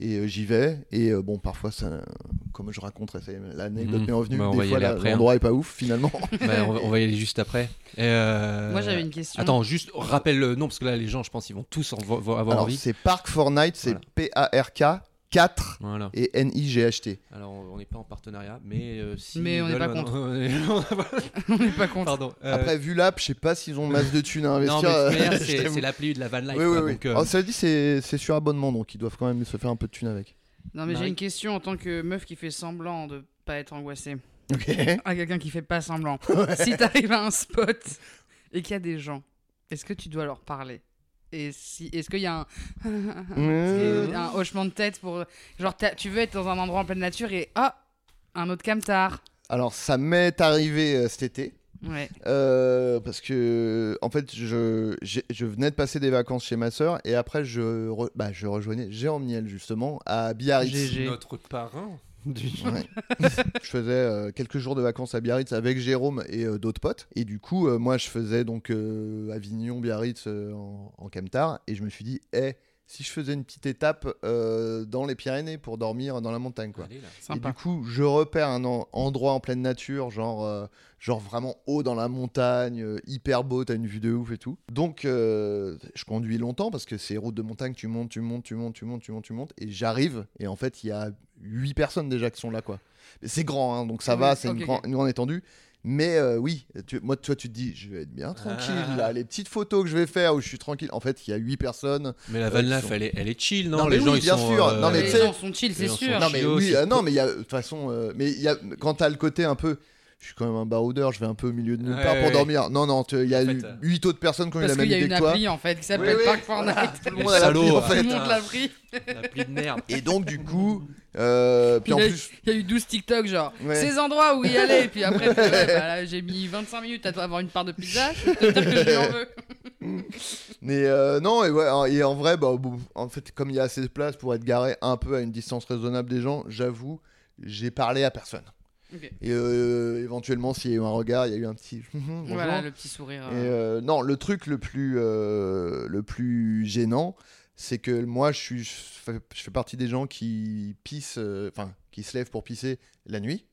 et euh, j'y vais et euh, bon parfois ça comme je raconterai l'anecdote Mhm. m'est revenue Bah, on va des y fois aller la- après, hein. l'endroit est pas ouf finalement Bah, on, va, on va y aller juste après. Et, euh, Moi j'avais une question. Attends, juste rappelle le nom parce que là les gens, je pense, ils vont tous en vo- vo- avoir alors envie. c'est Park Fortnite c'est Voilà. P A R K 4 Voilà. et N I G H T Alors on n'est pas en partenariat, mais euh, si. Mais on n'est pas contre. on n'est pas contre. Pardon. euh, après vu l'app je sais pas s'ils ont masse de thunes à non, investir mais euh, c'est l'appli de la van life. oui quoi, oui oui donc, euh, Alors, cela dit c'est c'est sur abonnement donc ils doivent quand même se faire un peu de thunes avec Non mais j'ai Marie. une question en tant que meuf qui fait semblant de pas être angoissée. Ok. à quelqu'un qui fait pas semblant. Si t'arrives à un spot et qu'il y a des gens, est-ce que tu dois leur parler? Et si, est-ce qu'il y a un, un hochement de tête pour genre tu veux être dans un endroit en pleine nature et ah un autre camtar. Alors, ça m'est arrivé euh, cet été. Ouais. euh, parce que en fait je, je venais de passer des vacances chez ma sœur et après je, re- bah, je rejoignais Jérôme Niel justement à Biarritz. GG. Notre parrain. Ouais. je faisais euh, quelques jours de vacances à Biarritz avec Jérôme et euh, d'autres potes. Et du coup, euh, moi, je faisais donc Avignon, Biarritz en, en camtar. Et je me suis dit, eh, si je faisais une petite étape euh, dans les Pyrénées pour dormir dans la montagne, quoi. Allez, là. Et du coup, je repère un en- endroit en pleine nature, genre, euh, genre vraiment haut dans la montagne, euh, hyper beau, t'as une vue de ouf et tout. Donc, euh, je conduis longtemps parce que c'est route de montagne, tu montes, tu montes, tu montes, tu montes, tu montes, tu montes, et j'arrive, et en fait, il y a huit personnes déjà qui sont là, quoi. C'est grand, hein, donc ça Oui, va, c'est une, une grande étendue. Mais euh, oui, tu- moi, toi, tu te dis, je vais être bien tranquille, Ah. là, les petites photos que je vais faire où je suis tranquille. En fait, il y a huit personnes. Mais la Euh, Van sont- elle est, elle est chill, non, Non, Les gens, oui, ils bien sont, sûr. euh, Non, mais les tu sais- gens sont chill, c'est sûr. Non mais oui, euh, non mais il y a de toute façon, euh, mais y a quand t'as le côté un peu, je suis quand même un baroudeur, je vais un peu au milieu de nulle Ouais, part pour ouais. dormir. Non non, il y a En fait, eu euh, huit autres personnes qui ont eu Parce la même qu'il y a idée une que toi. appli en fait qui s'appelle Oui, oui, Park voilà, Fortnite. tout le monde a l'appli, salauds, en fait. Tout le monde l'a pris. L'appli de merde. Et donc du coup, euh, puis en Il a- plus, Il y a eu 12 TikTok, genre, Ouais. ces endroits où y aller. Et puis après, bah j'ai mis 25 minutes à toi avoir une part de pizza. Dire que je en veux. mais euh, non et ouais, en- et en vrai, bah, en fait, comme il y a assez de place pour être garé un peu à une distance raisonnable des gens, j'avoue, j'ai parlé à personne. Et euh, éventuellement, s'il y a eu un regard, il y a eu un petit. Voilà, le petit sourire. Et euh. euh, non, le truc le plus, euh, le plus gênant, c'est que moi, je, suis, je, fais, je fais partie des gens qui pissent, enfin, qui se lèvent pour pisser la nuit.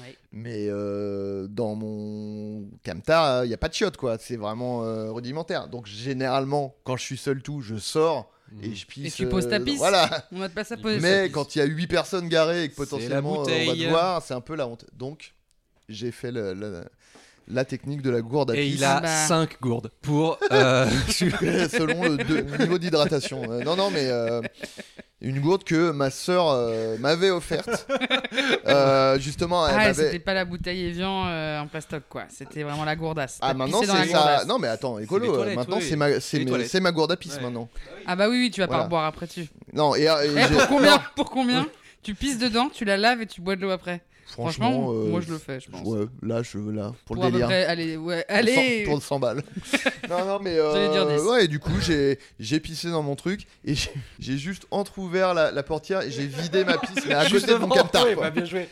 Ouais. Mais dans mon camtar, il n'y a pas de chiottes, quoi. C'est vraiment rudimentaire. Donc, généralement, quand je suis seul tout, je sors et je pisse. tu poses ta euh, pisse Voilà. On va te passer à Mais poser Mais quand il y a 8 personnes garées et que potentiellement euh, on va bouteille. te voir, c'est un peu la honte. Donc, j'ai fait le- le- la technique de la gourde à Et pisse. il a Bah. 5 gourdes pour. euh, selon le de- niveau d'hydratation. Euh, non, non, mais euh, une gourde que ma sœur euh, m'avait offerte. Euh, justement, elle Ah, m'avait- c'était pas la bouteille Evian euh, en plastoc, quoi. C'était vraiment la gourdasse. Ah, T'as maintenant c'est ça. gourdasse. Non, mais attends, écolo. euh, maintenant oui. c'est ma, c'est les mes- toilettes. c'est ma gourde à pisse Ouais. maintenant. Ah bah oui, oui, tu vas pas reboire après dessus. Non, et, et Eh, j'ai- pour combien Pour combien Tu pisses dedans, tu la laves et tu bois de l'eau après. Franchement, euh, moi je le fais, je pense. Ouais, là, je là pour, pour le à peu délire. près, allez, ouais, allez. Pour 100 balles. non, non, mais. euh, J'allais dire 10. ouais, et du coup, j'ai j'ai pissé dans mon truc et j'ai- juste entrouvert la, la portière et j'ai vidé ma pisse, mais à côté de mon camtar. ouais, bah, bien joué.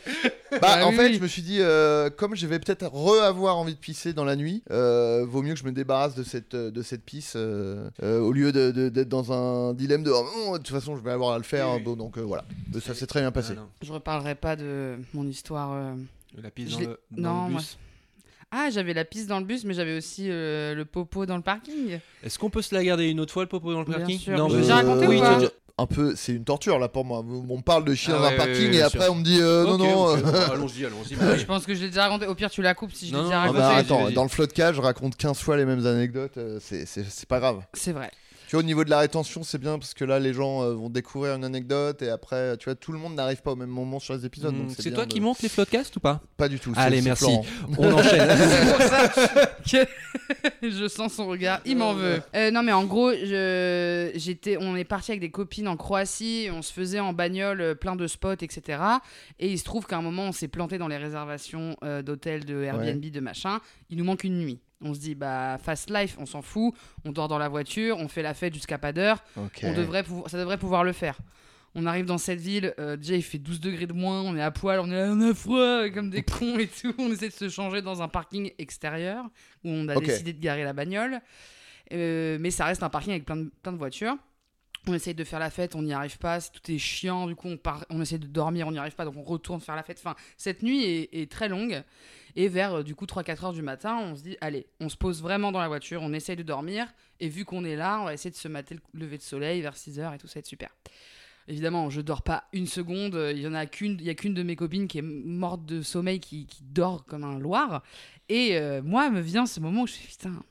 Bah, Bah en oui, fait, oui. je me suis dit, euh, comme je vais peut-être re-avoir envie de pisser dans la nuit, euh, vaut mieux que je me débarrasse de cette, de cette pisse euh, euh, au lieu de- de- d'être dans un dilemme de oh, de toute façon, je vais avoir à le faire. Oui, oui. Bon, donc euh, voilà, ça s'est très bien passé. Ah. Je reparlerai pas de mon histoire. Euh. La pisse Je dans le, dans Non, le moi- bus. Ah, j'avais la piste dans le bus, mais j'avais aussi euh, le popo dans le parking. Est-ce qu'on peut se la garder une autre fois, le popo dans le Bien parking sûr. Non, Je raconté oui, ou pas un peu, c'est une torture là pour moi. On me parle de chier Ah dans un ouais, parking ouais, et après sûr. on me dit euh, non, non. euh, allons-y, allons-y. Ouais, je pense que je l'ai déjà raconté. Au pire, tu la coupes si je l'ai déjà non, Ah Ah, bah, raconté. attends, dans le floodcast, je raconte 15 fois les mêmes anecdotes. euh, c'est pas grave. C'est vrai. Tu vois, au niveau de la rétention, c'est bien parce que là, les gens euh, vont découvrir une anecdote et après, tu vois, tout le monde n'arrive pas au même moment sur les épisodes. Hmm, C'est toi de- qui montes les floodcasts ou pas? Pas du tout. c'est- Allez, merci. Florent. On enchaîne. C'est pour ça que je sens son regard. Il m'en veut. Euh, non, mais en gros, je, j'étais, on est parti avec des copines en Croatie. On se faisait en bagnole euh, plein de spots, etc. Et il se trouve qu'à un moment, on s'est planté dans les réservations euh, d'hôtels, de Airbnb, de machin. Il nous manque une nuit. On se dit, bah, fast life, on s'en fout. On dort dans la voiture, on fait la fête jusqu'à pas d'heure. On devrait ça devrait pouvoir le faire. On arrive dans cette ville, euh, déjà il fait 12 degrés de moins, on est à poil, on est on a froid, comme des cons et tout. On essaie de se changer dans un parking extérieur où on a décidé de garer la bagnole. Euh, mais ça reste un parking avec plein de, plein de voitures. On essaye de faire la fête, on n'y arrive pas, tout est chiant, du coup on, part, on essaie de dormir, on n'y arrive pas, donc on retourne faire la fête. Enfin, cette nuit est, est très longue. Et vers euh, du coup 3-4 heures du matin, on se dit, allez, on se pose vraiment dans la voiture, on essaye de dormir. Et vu qu'on est là, on va essayer de se mater le lever de soleil vers 6 heures et tout ça va être super. Évidemment, je dors pas une seconde. euh, Il y en a qu'une, il y a qu'une de mes copines qui est morte de sommeil, qui, qui dort comme un loir. Et euh, moi, me vient ce moment où je fais putain,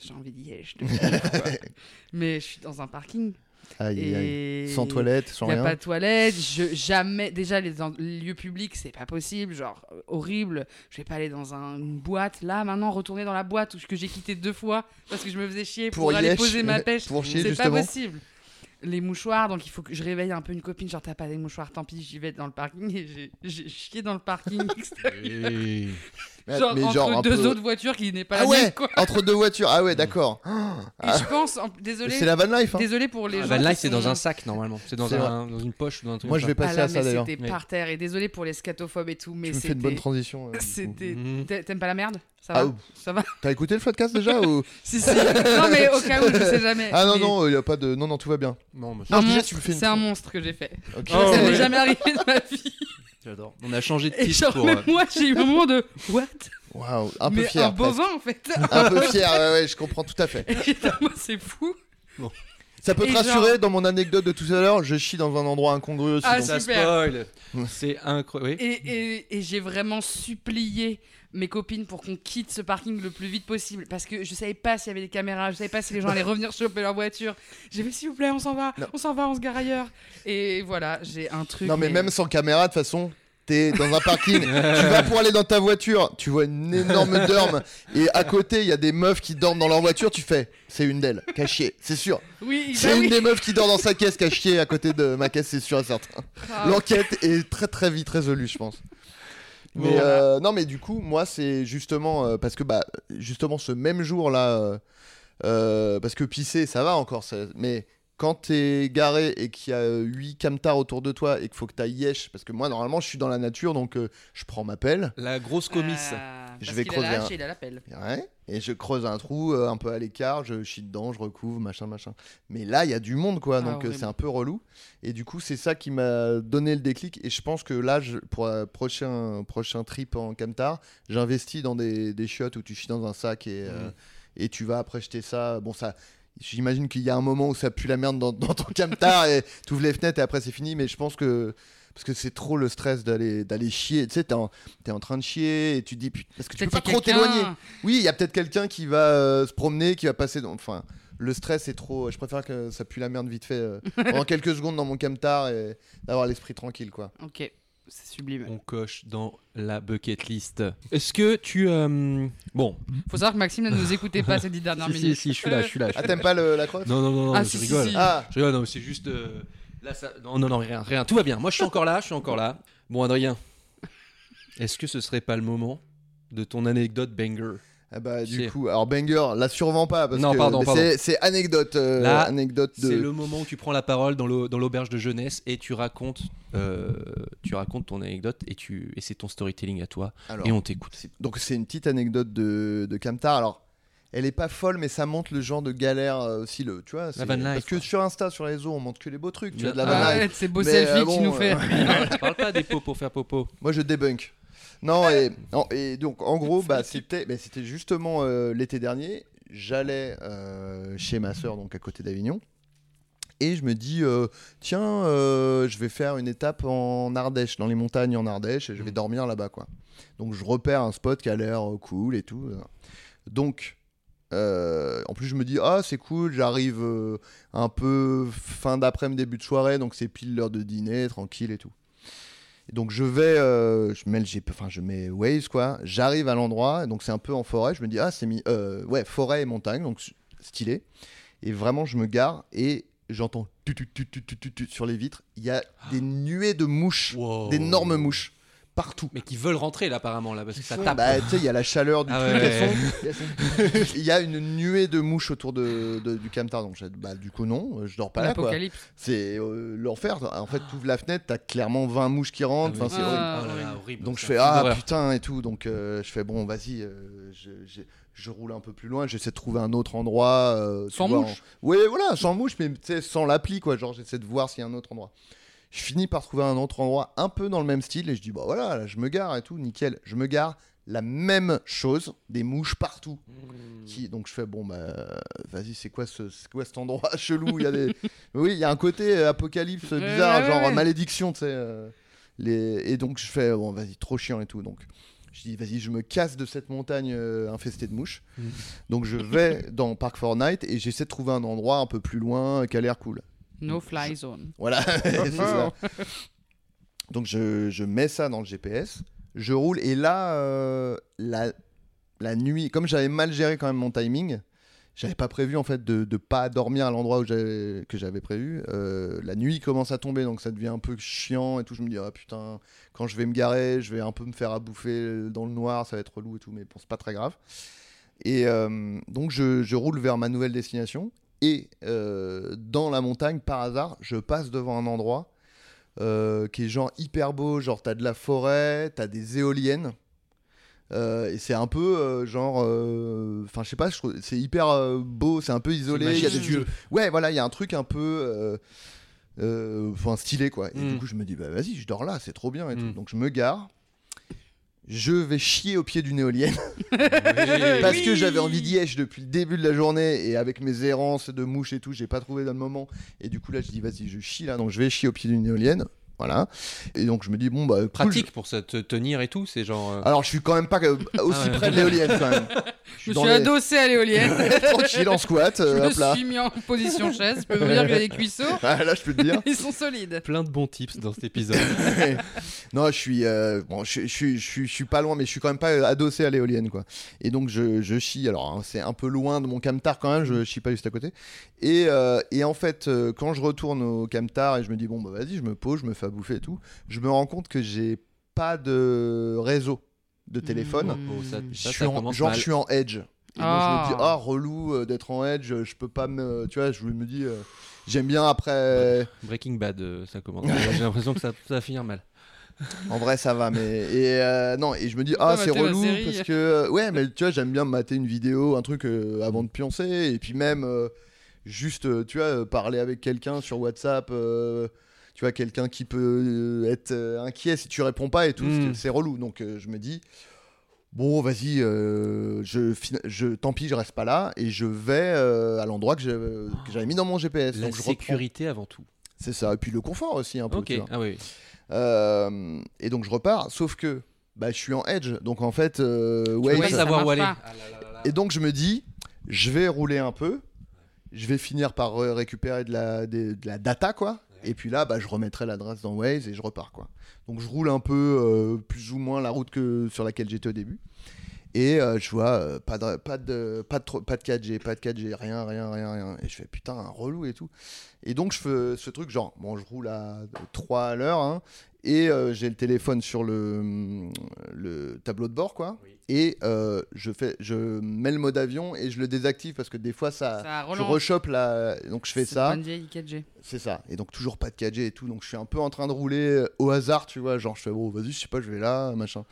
j'ai envie d'y aller. Je te. Mais je suis dans un parking Aïe, aïe, aïe. Et Sans toilette, sans Il n'y a rien. pas de toilette, je, jamais. Déjà, les, lieux publics, c'est pas possible, genre euh, horrible. Je vais pas aller dans un- une boîte. Là, maintenant, retourner dans la boîte où, que j'ai quitté deux fois parce que je me faisais chier pour, Pour aller yesh, poser ma pêche. pour chier, c'est pas possible. Les mouchoirs, donc il faut que je réveille un peu une copine. Genre, t'as pas des mouchoirs, tant pis, j'y vais dans le parking. Et j'ai- j'ai chié dans le parking extérieur. Mais- genre, mais entre genre deux peu- autres voitures qui n'est pas Ah la mienne, ouais, quoi. entre deux voitures. Ah ouais, d'accord. Et je pense, en- désolé, C'est la van life. hein. désolé pour les Ah, gens. Van Life, c'est dans un sac normalement. C'est dans, C'est un- dans une poche ou dans un truc. Moi, je vais Ah passer là, à ça d'ailleurs. C'était par terre. Et désolé pour les scatophobes et tout, mais c'était. une bonne transition. euh. C'était. ça. T'a- T'aimes pas la merde? Ça Ah, va? Ça T'as écouté le podcast déjà ou... Si, si. non, mais au cas où, je sais jamais. Ah non, non, il y a pas de. Non, non, tout va bien. Non, C'est un monstre que j'ai fait. Ok. Oh, ça m'est jamais arrivé de ma vie. J'adore. On a changé de Et titre genre, pour. même euh, moi, j'ai eu un moment de. What? Waouh, un peu Mais fier. un bovin, en fait. Un peu fier, ouais, ouais, je comprends tout à fait. C'est fou. Ça peut te Et rassurer, genre- dans mon anecdote de tout à l'heure, je chie dans un endroit incongru aussi. Ah, donc- Ça super. spoil. C'est incroyable. Et, et, et j'ai vraiment supplié mes copines pour qu'on quitte ce parking le plus vite possible parce que je savais pas s'il y avait des caméras, je savais pas si les gens allaient revenir choper leur voiture. J'ai fait s'il vous plaît, on s'en va, Non. on s'en va, on se gare ailleurs. Et voilà, j'ai un truc. Non, mais même sans caméra, de toute façon, t'es dans un parking, tu vas pour aller dans ta voiture, tu vois une énorme dorme, et à côté, il y a des meufs qui dorment dans leur voiture, tu fais, c'est une d'elles, chié, c'est sûr. Oui, bah C'est une oui. des meufs qui dort dans sa caisse, chié à côté de ma caisse, c'est sûr et certain. Ah, L'enquête est très très vite résolue, je pense. Mais euh, non, mais du coup, moi, c'est justement euh, parce que bah, justement ce même jour là, euh, euh, parce que pisser, ça va encore, ça- mais quand t'es garé et qu'il y a 8 camtars autour de toi et qu'il faut que t'ailles yesh, parce que moi normalement je suis dans la nature donc euh, je prends ma pelle, La grosse comice. euh, Je parce vais a creuser la un- et il a la pelle. ouais, et je creuse un trou euh, un peu à l'écart, je chie dedans, je recouvre, machin, machin. Mais là il y a du monde quoi, Ah, donc euh, c'est un peu relou. Et du coup c'est ça qui m'a donné le déclic et je pense que là je- pour un prochain, prochain trip en camtar, j'investis dans des, des chiottes où tu chies dans un sac et, et tu vas après jeter ça. Bon ça... J'imagine qu'il y a un moment où ça pue la merde dans, dans ton camtar et tu ouvres les fenêtres et après c'est fini, mais je pense que parce que c'est trop le stress d'aller d'aller chier. Tu sais, t'es en, train de chier et tu te dis parce que tu peux pas trop t'éloigner. Oui, il y a peut-être quelqu'un qui va euh, se promener, qui va passer. Dans... Enfin, le stress est trop. Je préfère que ça pue la merde vite fait euh, pendant quelques secondes dans mon camtar et d'avoir l'esprit tranquille, quoi. Ok, c'est sublime. On coche dans la bucket list. Est-ce que tu. euh, Bon. Faut savoir que Maxime ne nous écoutait pas ces dix dernières Si, si, minutes. si, je suis là, je suis là. je Ah, t'aimes pas le- la crotte Non, non, non, non, Ah, je si, rigole. si. Ah, Je rigole, non, c'est juste. euh, Là, ça... Non, non, non, rien, rien. Tout va bien. Moi, je suis encore là, je suis encore là. Bon, Adrien, est-ce que ce serait pas le moment de ton anecdote banger? Ah bah du sais. coup, alors banger, la survends pas parce Non, que pardon, mais pardon. c'est- anecdote, euh, Là, anecdote de. C'est le moment où tu prends la parole dans l'au- dans l'auberge de jeunesse et tu racontes, euh, tu racontes ton anecdote et, tu... et c'est ton storytelling à toi Alors, et on t'écoute. donc c'est une petite anecdote de, de Camtar. Alors, elle est pas folle, mais ça montre le genre de galère euh, aussi le, tu vois. c'est- van life, Parce que quoi. sur Insta, sur les réseaux, on montre que les beaux trucs. Tu vois, de la Ah, life. C'est beau selfie que tu nous fais. tu parles pas des pots pour faire popo. Moi, je débunk. Non, et, non, et donc, en gros, bah, c'était bah, c'était justement euh, l'été dernier. J'allais euh, chez ma soeur, donc à côté d'Avignon. Et je me dis, euh, tiens, je vais faire une étape en Ardèche, dans les montagnes en Ardèche, et je vais Mhm. dormir là-bas, quoi. Donc, je repère un spot qui a l'air cool et tout. Donc, euh, en plus, je me dis, ah, c'est cool, j'arrive euh, un peu fin d'après-midi, début de soirée, donc c'est pile l'heure de dîner, tranquille et tout. Donc je vais, euh, je mets le GP, enfin je mets Waze quoi. J'arrive à l'endroit, donc c'est un peu en forêt. Je me dis ah c'est mis, euh, ouais forêt et montagne, donc stylé. Et vraiment je me gare et j'entends tut, tut, tut sur les vitres. Il y a des nuées de mouches, d'énormes mouches partout. Mais qui veulent rentrer là apparemment là parce que ça tape. Bah, tu sais, il y a la chaleur du Ah truc. ouais. elles sont- Il y a une nuée de mouches autour de, de- du camtar. Donc, bah, du coup, non, je dors pas là. Quoi. L'apocalypse. C'est euh, l'enfer. En fait, tu ouvres la fenêtre, t'as clairement 20 mouches qui rentrent. Ah Enfin, oui. c'est horrible. Ah, Oh là horrible. Donc je fais ah putain et tout. Donc euh, je fais bon, vas-y, euh, je, je- je roule un peu plus loin. J'essaie de trouver un autre endroit. euh, Sans vois, mouche. en- Ouais, voilà, sans mouche, mais tu sais, sans l'appli quoi. Genre j'essaie de voir s'il y a un autre endroit. Je finis par trouver un autre endroit un peu dans le même style et je dis bah voilà, là, je me gare et tout, nickel. Je me gare, la même chose, des mouches partout. Mmh. Qui, donc je fais bon bah vas-y c'est quoi ce c'est quoi cet endroit chelou? Il y a des oui il y a un côté euh, apocalypse bizarre ouais, genre ouais. malédiction tu sais euh, les et donc je fais bon vas-y trop chiant et tout donc je dis vas-y je me casse de cette montagne euh, infestée de mouches Mhm. donc je vais dans Park Fortnite et j'essaie de trouver un endroit un peu plus loin qui a l'air cool No fly zone. Voilà, c'est ça. Donc je, je mets ça dans le GPS, je roule et là, euh, la, la nuit, comme j'avais mal géré quand même mon timing, j'avais pas prévu en fait de, de pas dormir à l'endroit où j'avais- que j'avais prévu. Euh, la nuit commence à tomber donc ça devient un peu chiant et tout. Je me dis ah putain, quand je vais me garer, je vais un peu me faire à bouffer dans le noir, ça va être relou et tout, mais bon c'est pas très grave. Et euh, donc je, je roule vers ma nouvelle destination et euh, dans la montagne par hasard je passe devant un endroit euh, qui est genre hyper beau, genre t'as de la forêt, t'as des éoliennes. Euh, et c'est un peu euh, genre, enfin je sais pas, c'est hyper beau, c'est un peu isolé. il y a des majestueux. Ouais, voilà, il y a un truc un peu, enfin stylé quoi. Et Mm. du coup je me dis bah vas-y, je dors là, c'est trop bien et tout. Mm. Donc je me gare, je vais chier au pied d'une éolienne Oui. parce que j'avais envie d'y être depuis le début de la journée et avec mes errances de mouches et tout, j'ai pas trouvé dans le moment. Et du coup là je dis vas-y, je chie là, donc je vais chier au pied d'une éolienne. Voilà. Et donc je me dis bon bah cool, Pratique pour se te tenir et tout, c'est genre. euh, alors, je suis quand même pas aussi Ah ouais. près de l'éolienne quand même. Je me suis les- adossé à l'éolienne. Tranquille en squat, Je euh, me hop là. suis mis en position chaise. Je peux vous dire que les cuisseaux, Ah, là, je peux te dire. ils sont solides. Plein de bons tips dans cet épisode. non, je suis, euh, bon, je, je suis, je, suis, je suis pas loin, mais je suis quand même pas adossé à l'éolienne, quoi. Et donc, je, je chie. Alors, hein, c'est un peu loin de mon camtar quand même. Je chie pas juste à côté. Et, euh, et en fait, quand je retourne au camtar et je me dis bon, bah vas-y, je me pose, je me fais à bouffer et tout, je me rends compte que j'ai pas de réseau de téléphone. Mmh. Oh, ça- Je ça, suis ça en- commence genre, mal. je suis en edge. Et donc, Ah. je me dis, ah, relou euh, d'être en edge, je peux pas me. Tu vois, je me dis, euh, j'aime bien après. Breaking Bad, euh, ça commence. J'ai l'impression que ça, ça va finir mal. En vrai, ça va, mais. Et euh, non, et je me dis, ah, c'est relou parce que. Ouais, mais tu vois, j'aime bien mater une vidéo, un truc euh, avant de pioncer, et puis même, euh, juste, tu vois, parler avec quelqu'un sur WhatsApp. Tu vois, quelqu'un qui peut euh, être euh, inquiet si tu réponds pas et tout, Mm. c'est- c'est relou. Donc, euh, je me dis, bon, vas-y, euh, je, je, tant pis, je reste pas là, et je vais euh, à l'endroit que j'avais que j'avais mis dans mon GPS. La donc, je reprends. sécurité avant tout. C'est ça, et puis le confort aussi, un peu. Ok, tu vois. ah oui. Euh, et donc je repars, sauf que bah, je suis en edge, donc en fait, euh, ouais, ça savoir où aller. pas. et donc je me dis, je vais rouler un peu, je vais finir par récupérer de la, des- de la data, quoi. Et puis là, bah, je remettrai l'adresse dans Waze et je repars, quoi. Donc je roule un peu euh, plus ou moins la route sur laquelle j'étais au début. Et euh, je vois euh, pas, de, pas, de, pas, pas de 4G, pas de 4G, rien, rien, rien, rien. Et je fais putain, un relou et tout. Et donc je fais ce truc genre, bon, je roule à 3 à l'heure, hein, et euh, j'ai le téléphone sur le, le tableau de bord, quoi. Et euh, je, fais, je mets le mode avion et je le désactive parce que des fois ça, Ça je relance. rechoppe la. Donc je fais C'est ça. pas une vieille 4G. C'est ça. Et donc toujours pas de 4G et tout. Donc je suis un peu en train de rouler euh, au hasard, tu vois. Genre je fais bon, vas-y, je sais pas, je vais là, machin.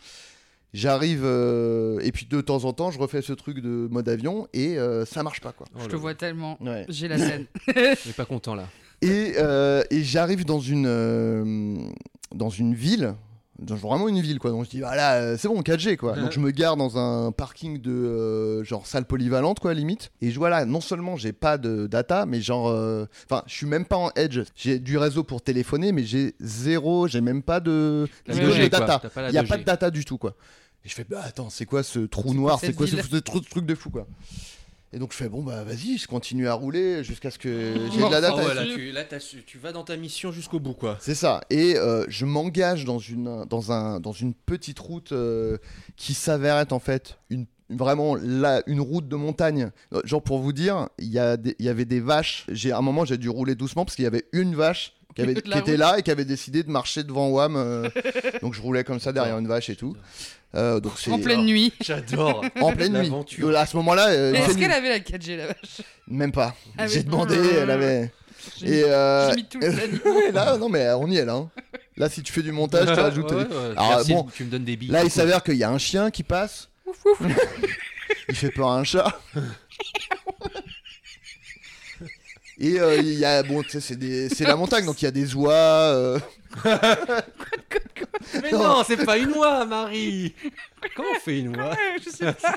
J'arrive euh, et puis de temps en temps, je refais ce truc de mode avion et euh, ça marche pas quoi. Oh Je te là. vois tellement. Ouais. J'ai la scène. Je suis pas content là. Et, euh, et j'arrive dans une euh, dans une ville, dans vraiment une ville quoi. Donc je dis voilà, euh, c'est bon 4G quoi. Donc je me gare dans un parking de euh, genre salle polyvalente quoi limite. Et je vois là, non seulement j'ai pas de data, mais genre, euh, enfin, je suis même pas en edge. J'ai du réseau pour téléphoner, mais j'ai zéro, j'ai même pas de, La de 2G, quoi. data. Il y a 2G. pas de data du tout quoi. Et je fais bah attends, c'est quoi ce trou noir? C'est quoi ce, ce truc de fou quoi? Et donc je fais bon bah vas-y, je continue à rouler jusqu'à ce que j'ai de la et voilà, tout. tu, là, tu vas dans ta mission jusqu'au bout, quoi. C'est ça. Et euh, je m'engage dans une, dans, un, dans une petite route euh, qui s'avère être en fait une, vraiment la, une route de montagne. Euh, Genre pour vous dire, il y, a des- il y avait des vaches. J'ai à un moment j'ai dû rouler doucement parce qu'il y avait une vache qui, avait, était route. là et qui avait décidé de marcher devant WAM. euh, donc je roulais comme ça derrière une vache et tout. Euh, donc En pleine nuit. J'adore. en pleine nuit. L'aventure. Euh, À ce moment-là, euh, Est-ce qu'elle avait la 4G la vache même pas. Ah J'ai demandé, elle avait. J'ai Et mis- euh, mis tout le ouais, là, non mais on y est là. hein. Là, si tu fais du montage, tu rajoutes. Ouais, ouais. Alors, Merci, bon, tu me donnes des billes. Là, il s'avère qu'il y a un chien qui passe. il fait peur à un chat. Et euh, il y a bon, tu sais, c'est des- c'est la montagne, donc il y a des oies. euh, Mais non, c'est pas une oie, Marie. Comment on fait une oie? Ouais, je sais pas.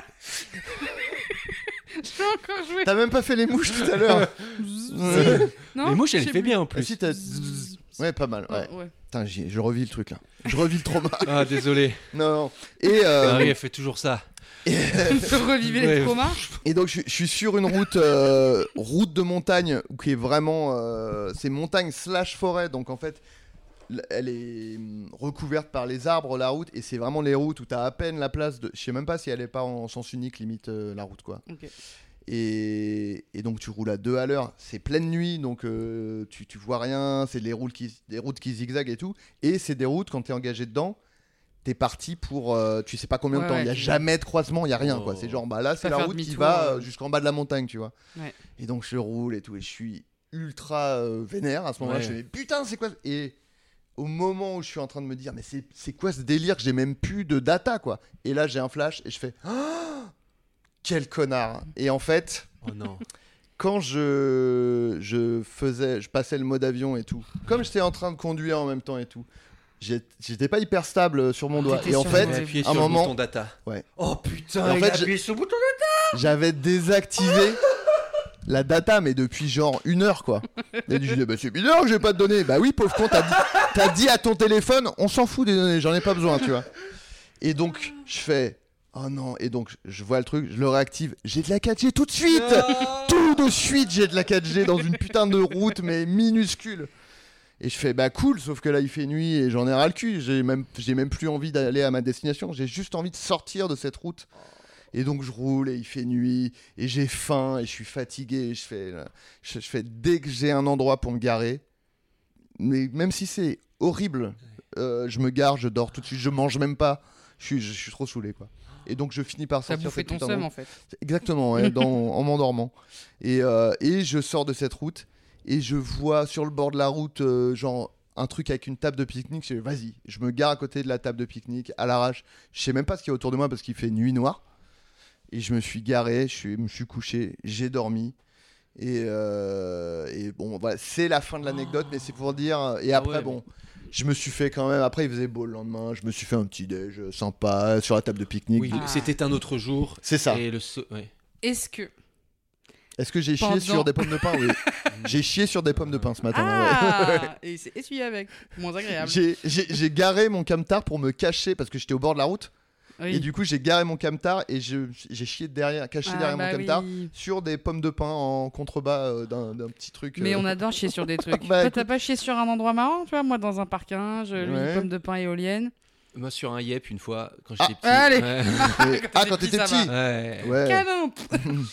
encore jouer. T'as même pas fait les mouches tout à l'heure. Les mouches, elle les fait bien en Ah, plus. si, t'as- Ouais, pas mal. Ouais. Ouais. Putain, je revis le truc là. Je revis le trauma. Ah, désolé. non, non. Et, euh, Marie, elle fait toujours ça. Revivez les Ouais. traumas. et donc, je, je suis sur une route, euh, route de montagne, qui est vraiment. euh, c'est montagne slash forêt. Donc, en fait, elle est hum, recouverte par les arbres, la route. Et c'est vraiment les routes où t'as à peine la place de. Je sais même pas si elle est pas en sens unique, limite euh, la route, quoi. Ok. Et, et donc tu roules à deux à l'heure. C'est pleine nuit, donc euh, tu, tu vois rien. C'est des routes qui, des routes qui zigzaguent et tout. Et c'est des routes quand t'es engagé dedans. T'es parti pour euh, tu sais pas combien de Ouais, temps. ouais, Il y a tu- jamais de croisement, il y a rien quoi. Oh. C'est genre bah là c'est la route qui va euh. euh, jusqu'en bas de la montagne, tu vois. Ouais. Et donc je roule et tout et je suis ultra euh, vénère à ce moment-là. Ouais. Je me dis putain c'est quoi Et au moment où je suis en train de me dire mais c'est c'est quoi ce délire que j'ai même plus de data quoi. Et là j'ai un flash et je fais Ah quel connard. Et en fait Oh non. quand je, je faisais, je passais le mode avion et tout, comme j'étais en train de conduire en même temps et tout, j'étais pas hyper stable sur mon doigt. Et en fait, appuyé un sur moment- le bouton data. Ouais. Oh putain, Et en il fait, a j'ai- appuyé sur le bouton j'avais désactivé la data, mais depuis genre une heure quoi. Et je disais, bah c'est bizarre que j'ai pas de données. Bah oui, pauvre con, t'as dit, t'as dit à ton téléphone, on s'en fout des données, j'en ai pas besoin, tu vois. Et donc, je fais, oh non, et donc je vois le truc, je le réactive, j'ai de la 4G tout de suite tout de suite j'ai de la 4G dans une putain de route mais minuscule. Et je fais bah cool sauf que là il fait nuit et j'en ai ras le cul. J'ai même j'ai même plus envie d'aller à ma destination. J'ai juste envie de sortir de cette route. Et donc je roule et il fait nuit et j'ai faim et je suis fatigué et je fais je, je fais dès que j'ai un endroit pour me garer mais même si c'est horrible euh, je me gare je dors tout de suite je mange même pas. Je suis, je suis trop saoulé quoi et donc je finis par sortir bouffé cette ton seum en fait. Exactement, ouais, dans- en m'endormant. Et, euh, et je sors de cette route et je vois sur le bord de la route, euh, genre un truc avec une table de pique-nique. Je vas-y, je me gare à côté de la table de pique-nique à l'arrache. Je sais même pas ce qu'il y a autour de moi parce qu'il fait nuit noire. Et je me suis garé, je suis- me suis couché, j'ai dormi. Et, euh, et bon, voilà, c'est la fin de l'anecdote, mais c'est pour dire. Et après, ouais, bon, je me suis fait quand même. Après, il faisait beau le lendemain. Je me suis fait un petit déj sympa sur la table de pique-nique. Oui, Ah. c'était un autre jour. C'est ça. Et le so- ouais. Est-ce que. Est-ce que j'ai chié sur des pommes de pain Oui. j'ai chié sur des pommes de pain ce matin. ouais. Ah Et c'est essuyé avec. Moins agréable. J'ai garé mon camtar pour me cacher parce que j'étais au bord de la route. Oui. Et du coup, j'ai garé mon camtar et j'ai chié derrière, caché Ah, derrière bah mon camtar oui. sur des pommes de pain en contrebas euh, d'un petit truc. Mais euh, on adore chier sur des trucs. Bah, Toi, t'as pas chié sur un endroit marrant, tu vois Moi, dans un parking, je lui Ouais. pomme de pain éolienne. Moi, sur un yep, une fois, quand Ah, j'étais petit. allez. Ouais. Ah, quand t'étais petit, Ouais. Ouais. Canon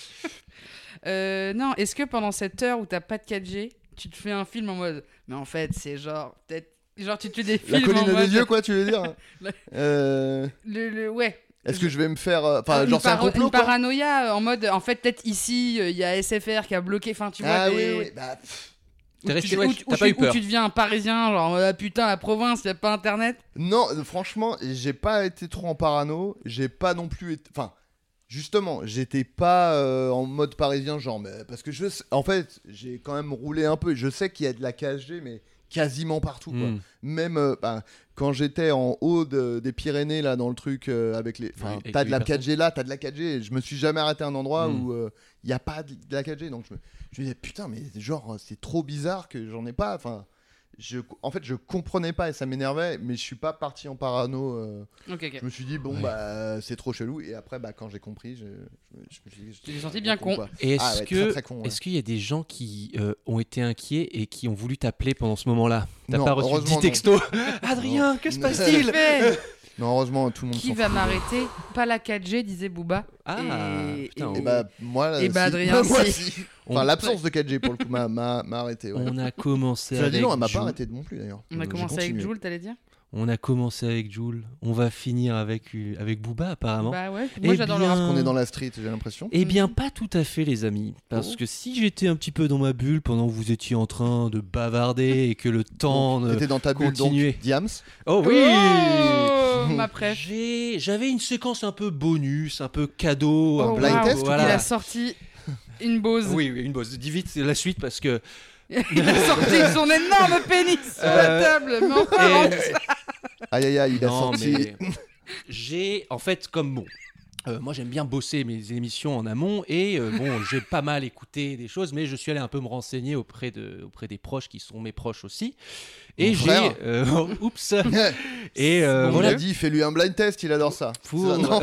Euh, Non, est-ce que pendant cette heure où t'as pas de 4G, tu te fais un film en mode. Mais en fait, c'est genre. Peut-être. Genre, tu te fais des La films en colline des yeux, quoi, tu veux dire La- Euh, Le, le- ouais. Est-ce que je vais me faire. euh, Enfin, une, genre, c'est un complot, une quoi paranoïa euh, en mode. En fait, peut-être ici, euh, il y a SFR qui a bloqué. Enfin, tu vois. Ah des- oui, oui. Bah, T'es tu- resté- où ouais, tu- t'as pas eu peur. Où tu deviens un parisien, genre, ah, putain, la province, y a pas internet. Non, euh, franchement, j'ai pas été trop en parano. J'ai pas non plus été. Enfin, justement, j'étais pas euh, en mode parisien, genre, mais parce que je. En fait, j'ai quand même roulé un peu. Je sais qu'il y a de la 4G, mais quasiment partout, quoi. Hmm. Même euh, bah, quand j'étais en haut de- des Pyrénées, là, dans le truc euh, avec les. Enfin, t'as de la les 4G là, t'as de la 4G. Je me suis jamais arrêté à un endroit Mm. où il y a pas de, de la 4G. Donc je me, je me disais, putain, mais genre, c'est trop bizarre que j'en ai pas. Enfin. Je, en fait, je comprenais pas et ça m'énervait, mais je suis pas parti en parano. euh, je me suis dit, bon, Ouais. bah, c'est trop chelou. Et après, bah, quand j'ai compris, je, je me- je me suis dit. Senti bien con. Et est-ce Ah ouais, que ouais. est-ce qu'il y a des gens qui euh, ont été inquiets et qui ont voulu t'appeler pendant ce moment-là? T'as Non, pas reçu heureusement, 10 textos Adrien, que se passe-t-il? Non, heureusement, tout le monde Qui va m'arrêter Pas la 4G, disait Booba. Ah, Et- putain, Et et- bah, moi, là, Et bah, si. Adrien, moi, si. Enfin, l'absence de 4G pour le coup m'a- m'a m'a arrêté. Ouais. On a commencé avec dit, non, elle m'a pas arrêté de non plus d'ailleurs. On a commencé avec. Jules, t'allais dire? On a commencé avec Jules. On va finir avec euh, avec Booba apparemment. Bah ouais, moi Eh j'adore le bien, rap. On est dans la street, j'ai l'impression. Eh bien, pas tout à fait, les amis. Parce Oh. que si j'étais un petit peu dans ma bulle pendant que vous étiez en train de bavarder et que le temps. ne- T'étais dans ta bulle, continuer. donc, Diams. Oh oui Oh, ma J'avais une séquence un peu bonus, un peu cadeau. un Oh, blind wow. test voilà. Il a sorti une Bose. Oui, oui, une bosse. Dis vite la suite parce que. Il a sorti son énorme pénis sur la Euh, table. Mais enfin, Et- Aïe aïe aïe, il a Non, sorti. mais j'ai en fait comme bon. euh, moi j'aime bien bosser mes émissions en amont et euh, bon j'ai pas mal écouté des choses mais je suis allé un peu me renseigner auprès de auprès des proches qui sont mes proches aussi Et j'ai. euh, oups Et euh, on voilà. l'a dit, fais-lui un blind test, il adore ça. Pour... Ça, non.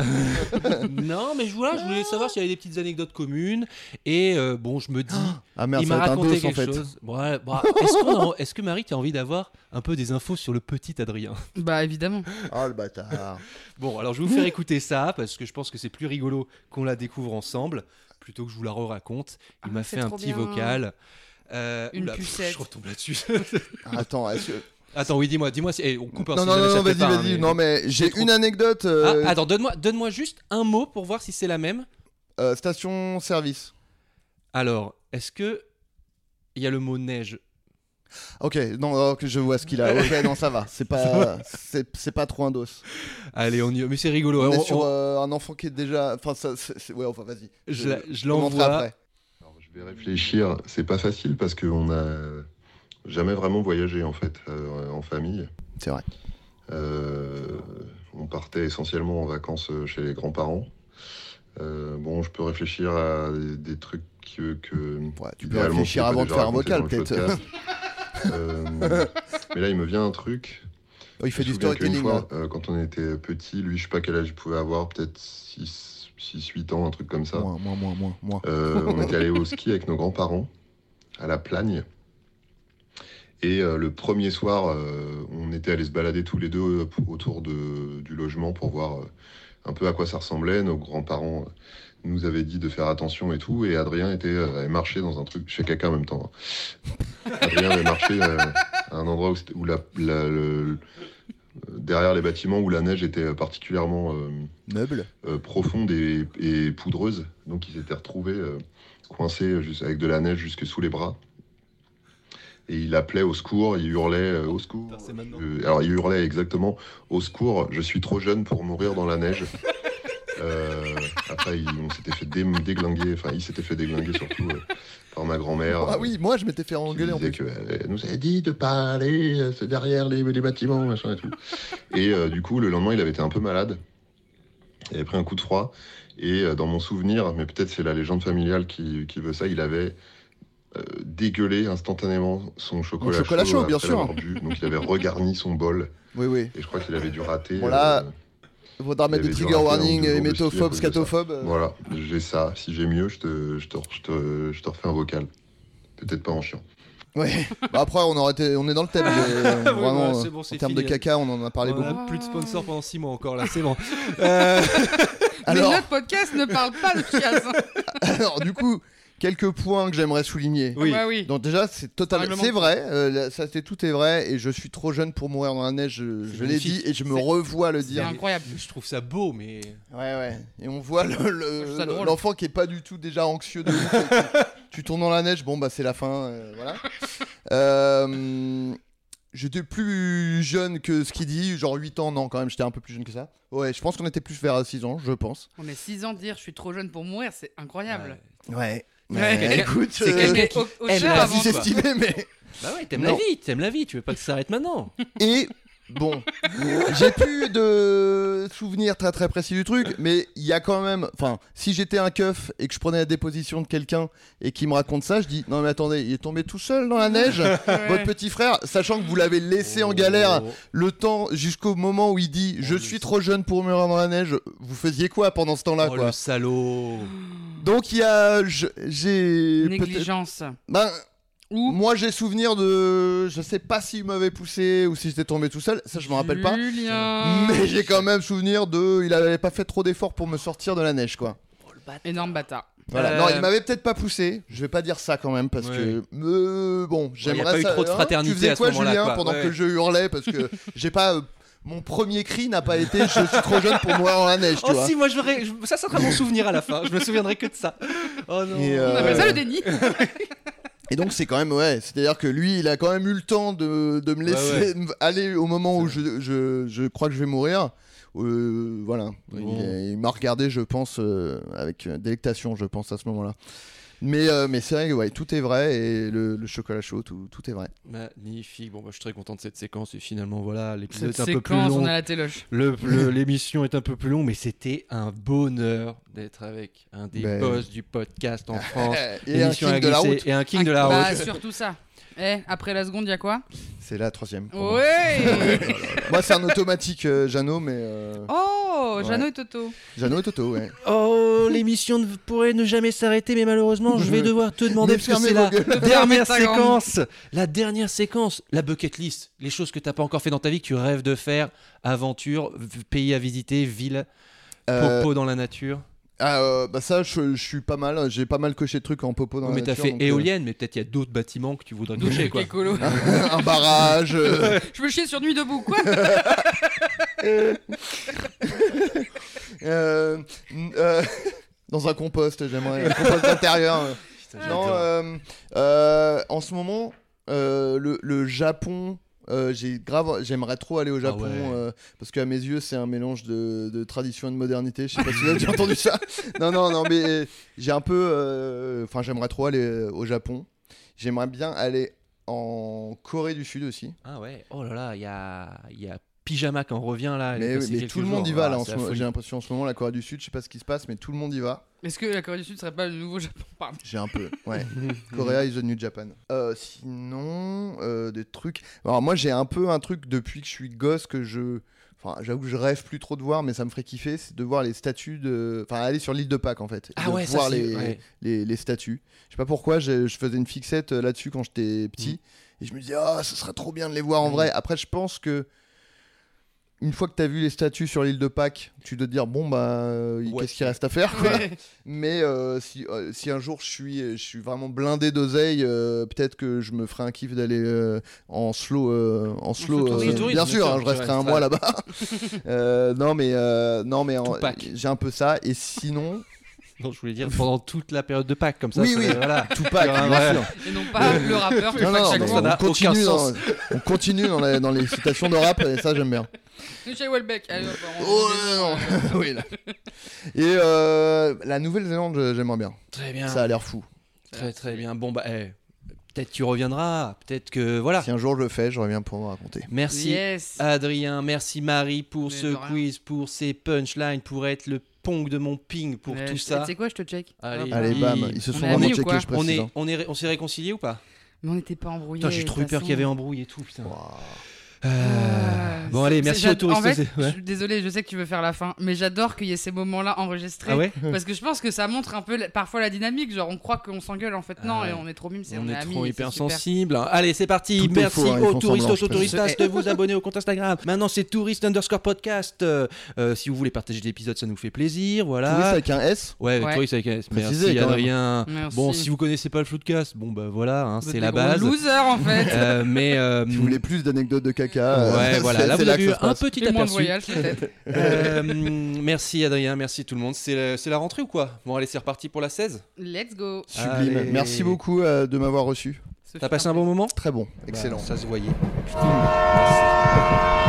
non, mais je, voilà, je voulais savoir s'il y avait des petites anecdotes communes. Et euh, bon, je me dis. Ah merde, il ça m'a va être un raconté dos en quelque fait. chose. Bon, ouais, bah, est-ce, qu'on a- est-ce que Marie, tu as envie d'avoir un peu des infos sur le petit Adrien? Bah évidemment. Oh le bâtard. Bon, alors je vais vous faire écouter ça parce que je pense que c'est plus rigolo qu'on la découvre ensemble plutôt que je vous la re-raconte. Il Ah, m'a c'est fait un trop petit bien. vocal. Euh, Une oula, pff, pucette. Je retombe là-dessus. Attends, est-ce que... Attends, oui, dis-moi, dis-moi. Si... eh, on coupe un Non, si non, jamais non, ça fait vas-y, pas, hein, vas-y. mais- Non, mais j'ai trop- une anecdote. euh, Ah, attends, donne-moi, donne-moi juste un mot pour voir si c'est la même. euh, Station-service. Alors, est-ce que il y a le mot neige? Ok, non, ok, je vois ce qu'il a. Ok, non, ça va. C'est pas, c'est, c'est pas trop un dos. Allez, on y Mais c'est rigolo. On hein, est on- sur on- euh, un enfant qui est déjà. Enfin, ça, c'est, c'est- ouais, enfin, vas-y. Je, la- je montrerai l'envoie. après. Alors, je vais réfléchir. C'est pas facile parce qu'on a jamais vraiment voyagé en fait euh, en famille. C'est vrai. Euh, on partait essentiellement en vacances chez les grands-parents. Euh, bon, je peux réfléchir à des, des trucs que, que Ouais, tu peux réfléchir avant de faire un vocal, peut-être. mais là, il me vient un truc. Oh, il fait Je du storytelling. euh, quand on était petit, lui, je sais pas quel âge il pouvait avoir, peut-être 6-8 ans, un truc comme ça. Moins, moins, moins, moins. Euh, on était allé au ski avec nos grands-parents à la Plagne. Et euh, le premier soir, euh, on était allé se balader tous les deux autour de- du logement pour voir un peu à quoi ça ressemblait. Nos grands-parents nous avaient dit de faire attention et tout. Et Adrien était, avait marché dans un truc, je fais caca en même temps. hein. Adrien avait marché à un endroit où, la, la- le- derrière les bâtiments où la neige était particulièrement euh, Meuble. euh, profonde et, et poudreuse. Donc il s'était retrouvé euh, coincé juste avec de la neige jusque sous les bras. Et il appelait au secours, il hurlait euh, au secours. Euh, alors il hurlait exactement au secours, je suis trop jeune pour mourir dans la neige. Euh, après, il- on s'était fait dé- déglinguer, enfin il s'était fait déglinguer surtout euh, par ma grand-mère. Ah oui, moi, je m'étais fait engueuler en plus. qu'elle nous avait dit de pas aller euh, derrière les, les bâtiments, machin et tout. Et euh, du coup, le lendemain, il avait été un peu malade. Il avait pris un coup de froid. Et euh, dans mon souvenir, mais peut-être c'est la légende familiale qui, qui veut ça, il avait euh, dégueulé instantanément son chocolat, chocolat chaud, bien sûr. bu. Donc il avait regarni son bol. Oui, oui. Et je crois qu'il avait dû rater. Voilà. Euh, Faudra mettre Il des trigger warning, ça. scatophobes. euh. voilà, j'ai ça. Si j'ai mieux, je te, je, te, je, te, je te refais un vocal. Peut-être pas en chiant. Ouais. Bah après, on, aurait été... on est dans le thème. mais, euh, Oui, vraiment, bah, bon, en termes de caca, on en a parlé on beaucoup. a plus de sponsors pendant 6 mois encore là, c'est bon. Euh, Alors, Mais notre podcast ne parle pas de chiasse. alors, du coup, quelques points que j'aimerais souligner. Oui. Bah oui. Donc déjà, c'est totalement, c'est vrai, euh, ça c'est tout est vrai, et je suis trop jeune pour mourir dans la neige. Je, C'est je l'ai dit et je me C'est- revois le C'est dire. incroyable. je trouve ça beau, mais. Ouais, ouais. Et on voit le- le- l'enfant qui est pas du tout déjà anxieux de tu, tu tournes dans la neige, bon bah c'est la fin, euh, voilà. Euh, J'étais plus jeune que ce qu'il dit, genre 8 ans, non quand même, j'étais un peu plus jeune que ça. Ouais, je pense qu'on était plus vers 6 ans, je pense. On est 6 ans de dire je suis trop jeune pour mourir, c'est incroyable. Ouais. Ouais. Mais écoute, C'est euh, quelqu'un qui aime la vie, s'estimer, mais. Bah ouais, t'aimes la vie, t'aimes la vie, tu veux pas que ça s'arrête maintenant. Et bon, j'ai plus de souvenirs très très précis du truc, mais il y a quand même. Enfin, si j'étais un keuf et que je prenais la déposition de quelqu'un et qui me raconte ça, je dis non mais attendez, il est tombé tout seul dans la neige, votre petit frère, sachant que vous l'avez laissé en galère le temps jusqu'au moment où il dit je Oh, suis le- trop jeune pour mourir dans la neige. Vous faisiez quoi pendant ce temps-là Oh, quoi le salaud. Donc il y a, je- j'ai Négligence. Ben, Ou moi j'ai souvenir de, je sais pas s'il m'avait poussé ou si j'étais tombé tout seul, ça je me rappelle pas. Julien. Mais j'ai quand même souvenir de. Il avait pas fait trop d'efforts pour me sortir de la neige, quoi. Énorme bâtard. Voilà. Euh, Non, il m'avait peut-être pas poussé. Je vais pas dire ça quand même parce que. euh, bon, j'aimerais pas eu ça- trop de hein fraternité Tu faisais à ce quoi, moment-là, Julien, quoi. pendant Ouais. que je hurlais? Parce que j'ai pas. euh, mon premier cri n'a pas été je suis trop jeune pour mourir dans la neige, tu Oh vois. si, moi je Ça, ça sera mon souvenir à la fin. Je me souviendrai que de ça. Oh non. Et, On appelle ça le déni. Et donc c'est quand même ouais, c'est-à-dire que lui, il a quand même eu le temps de, de me Ouais, laisser aller au moment où je, je, je crois que je vais mourir. Euh, voilà, Bon. il, est- il m'a regardé, je pense, euh, avec euh, délectation, je pense à ce moment-là. Mais, euh, mais c'est vrai que ouais, tout est vrai et le, le chocolat chaud, tout, tout est vrai. Magnifique. Bon, bah, je suis très content de cette séquence. Et finalement, voilà, l'épisode est un peu plus séquence, long. on a la téloche. L'émission est un peu plus longue, mais c'était un bonheur d'être avec un des Ben- boss du podcast en France. Et un L'émission king a de la route. Et un king de la bah, route. surtout ça. Eh, après la seconde, il y a quoi? C'est la troisième. pour moi. Ouais Moi, c'est un automatique euh, Jeannot, mais. euh, Oh, Ouais. Jeannot et Toto. Jeannot et Toto, ouais. Oh, l'émission ne pourrait ne jamais s'arrêter, mais malheureusement, je vais devoir te demander parce que fermez c'est vos la gueules. dernière Fermez ta grande- séquence. La dernière séquence, la bucket list, les choses que t'as pas encore fait dans ta vie, que tu rêves de faire, aventure, v- pays à visiter, ville, Euh, popo dans la nature. Ah, euh, bah ça, je, je suis pas mal. J'ai pas mal coché de trucs en popo dans Oui, mais la t'as fait euh, éolienne, mais peut-être il y a d'autres bâtiments que tu voudrais cocher, quoi. Écolo. un barrage. euh, Je veux chier sur Nuit debout, quoi euh, euh, dans un compost, j'aimerais. Un compost d'intérieur. Non, euh, euh, en ce moment, euh, le, le Japon. Euh, j'ai grave, j'aimerais trop aller au Japon ouais. euh, parce qu'à mes yeux c'est un mélange de, de tradition et de modernité. Je sais pas si vous avez déjà entendu ça. Non non non mais j'ai un peu, euh, enfin j'aimerais trop aller euh, au Japon. J'aimerais bien aller en Corée du Sud aussi. Ah ouais, oh là là, il y a, il y a Pyjama qui en revient là. Mais, tout le monde jours. y va Ah, là. J'ai l'impression en ce moment la Corée du Sud, je sais pas ce qui se passe, mais tout le monde y va. Est-ce que la Corée du Sud serait pas le nouveau Japon? J'ai un peu, ouais. Korea is the new Japan. Euh, sinon, euh, des trucs. Alors moi, j'ai un peu un truc depuis que je suis gosse que je. Enfin, j'avoue que je rêve plus trop de voir, mais ça me ferait kiffer, c'est de voir les statues de. Enfin, aller sur l'île de Pâques en fait. Ah de ouais, ça voir c'est- les, ouais. les, les statues. Je sais pas pourquoi, je, je faisais une fixette euh, là-dessus quand j'étais petit. Mm. Et je me disais, ah, ce serait trop bien de les voir en vrai. Après, je pense que. Une fois que tu as vu les statues sur l'île de Pâques, tu dois te dire, bon, bah, euh, Ouais. qu'est-ce qu'il reste à faire quoi Ouais. mais euh, si, euh, si un jour je suis, je suis vraiment blindé d'oseille, euh, peut-être que je me ferai un kiff d'aller en slow, en slow. tourisme, bien sûr, hein, je resterai un mois là-bas. Non mais non mais j'ai un peu ça. Et sinon, Non, je voulais dire pendant toute la période de Pâques, comme ça. Oui, ça- oui. Voilà. Bien ouais. sûr. Et non pas le rappeur qui Non, non, chaque n'a on continue, dans, on continue dans, les, dans les citations de rap et ça j'aime bien. Michel Houellebecq. Allez, hop, on- Oh non, non. oui, là. Et euh, la Nouvelle-Zélande, j'aimerais bien. Très bien. Ça a l'air fou. Très très bien. Bon bah, eh, peut-être tu reviendras. Peut-être que voilà. Si un jour je le fais, je reviens pour vous raconter. Merci Yes. Adrien, merci Marie pour Mais ce quiz, pour ces punchlines, pour être le pong de mon ping, pour Mais tout je- ça. Tu sais quoi, je te check. Allez. Allez, bam, ils se On sont est vraiment amis ou checkés, quoi je On précise. est, hein. on est, on s'est réconcilié ou pas? Mais on n'était pas embrouillés. Putain, j'ai de trop eu toute peur qu'il y avait embrouille et tout. Putain. Waouh. Euh, Ah, bon allez, merci aux touristes. En fait, c'est- ouais. je suis désolée, je sais que tu veux faire la fin, mais j'adore qu'il y ait ces moments-là enregistrés. Ah ouais Parce que je pense que ça montre un peu la- parfois la dynamique. Genre, on croit qu'on s'engueule, en fait, non, Ah ouais. et on est trop mimes, c'est On est amis, trop super. hypersensible. Allez, c'est parti. Tout Merci faux, hein, aux touristes, aux je touristas de vous abonner au compte Instagram. Maintenant, c'est touriste underscore podcast. Euh, euh, si vous voulez partager l'épisode, ça nous fait plaisir. Voilà. Touriste avec un S Ouais, touriste avec un S. Précisez, Merci. Adrien. Merci. Bon, si vous connaissez pas le Floodcast, bon bah voilà, hein, c'est la base. losers, en fait. Mais Si vous voulez plus d'anecdotes de caca, euh, ouais, voilà, c'est- là vous avez eu un petit Et moins de aperçu. voyage, peut-être. Euh, merci Adrien, merci tout le monde. C'est la, c'est la rentrée ou quoi? Bon, allez, c'est reparti pour la 16. Let's go. Sublime. Allez. Merci beaucoup euh, de m'avoir reçu. T'as passé un un bon moment? Très bon, excellent. Bah, ça se voyait. Merci.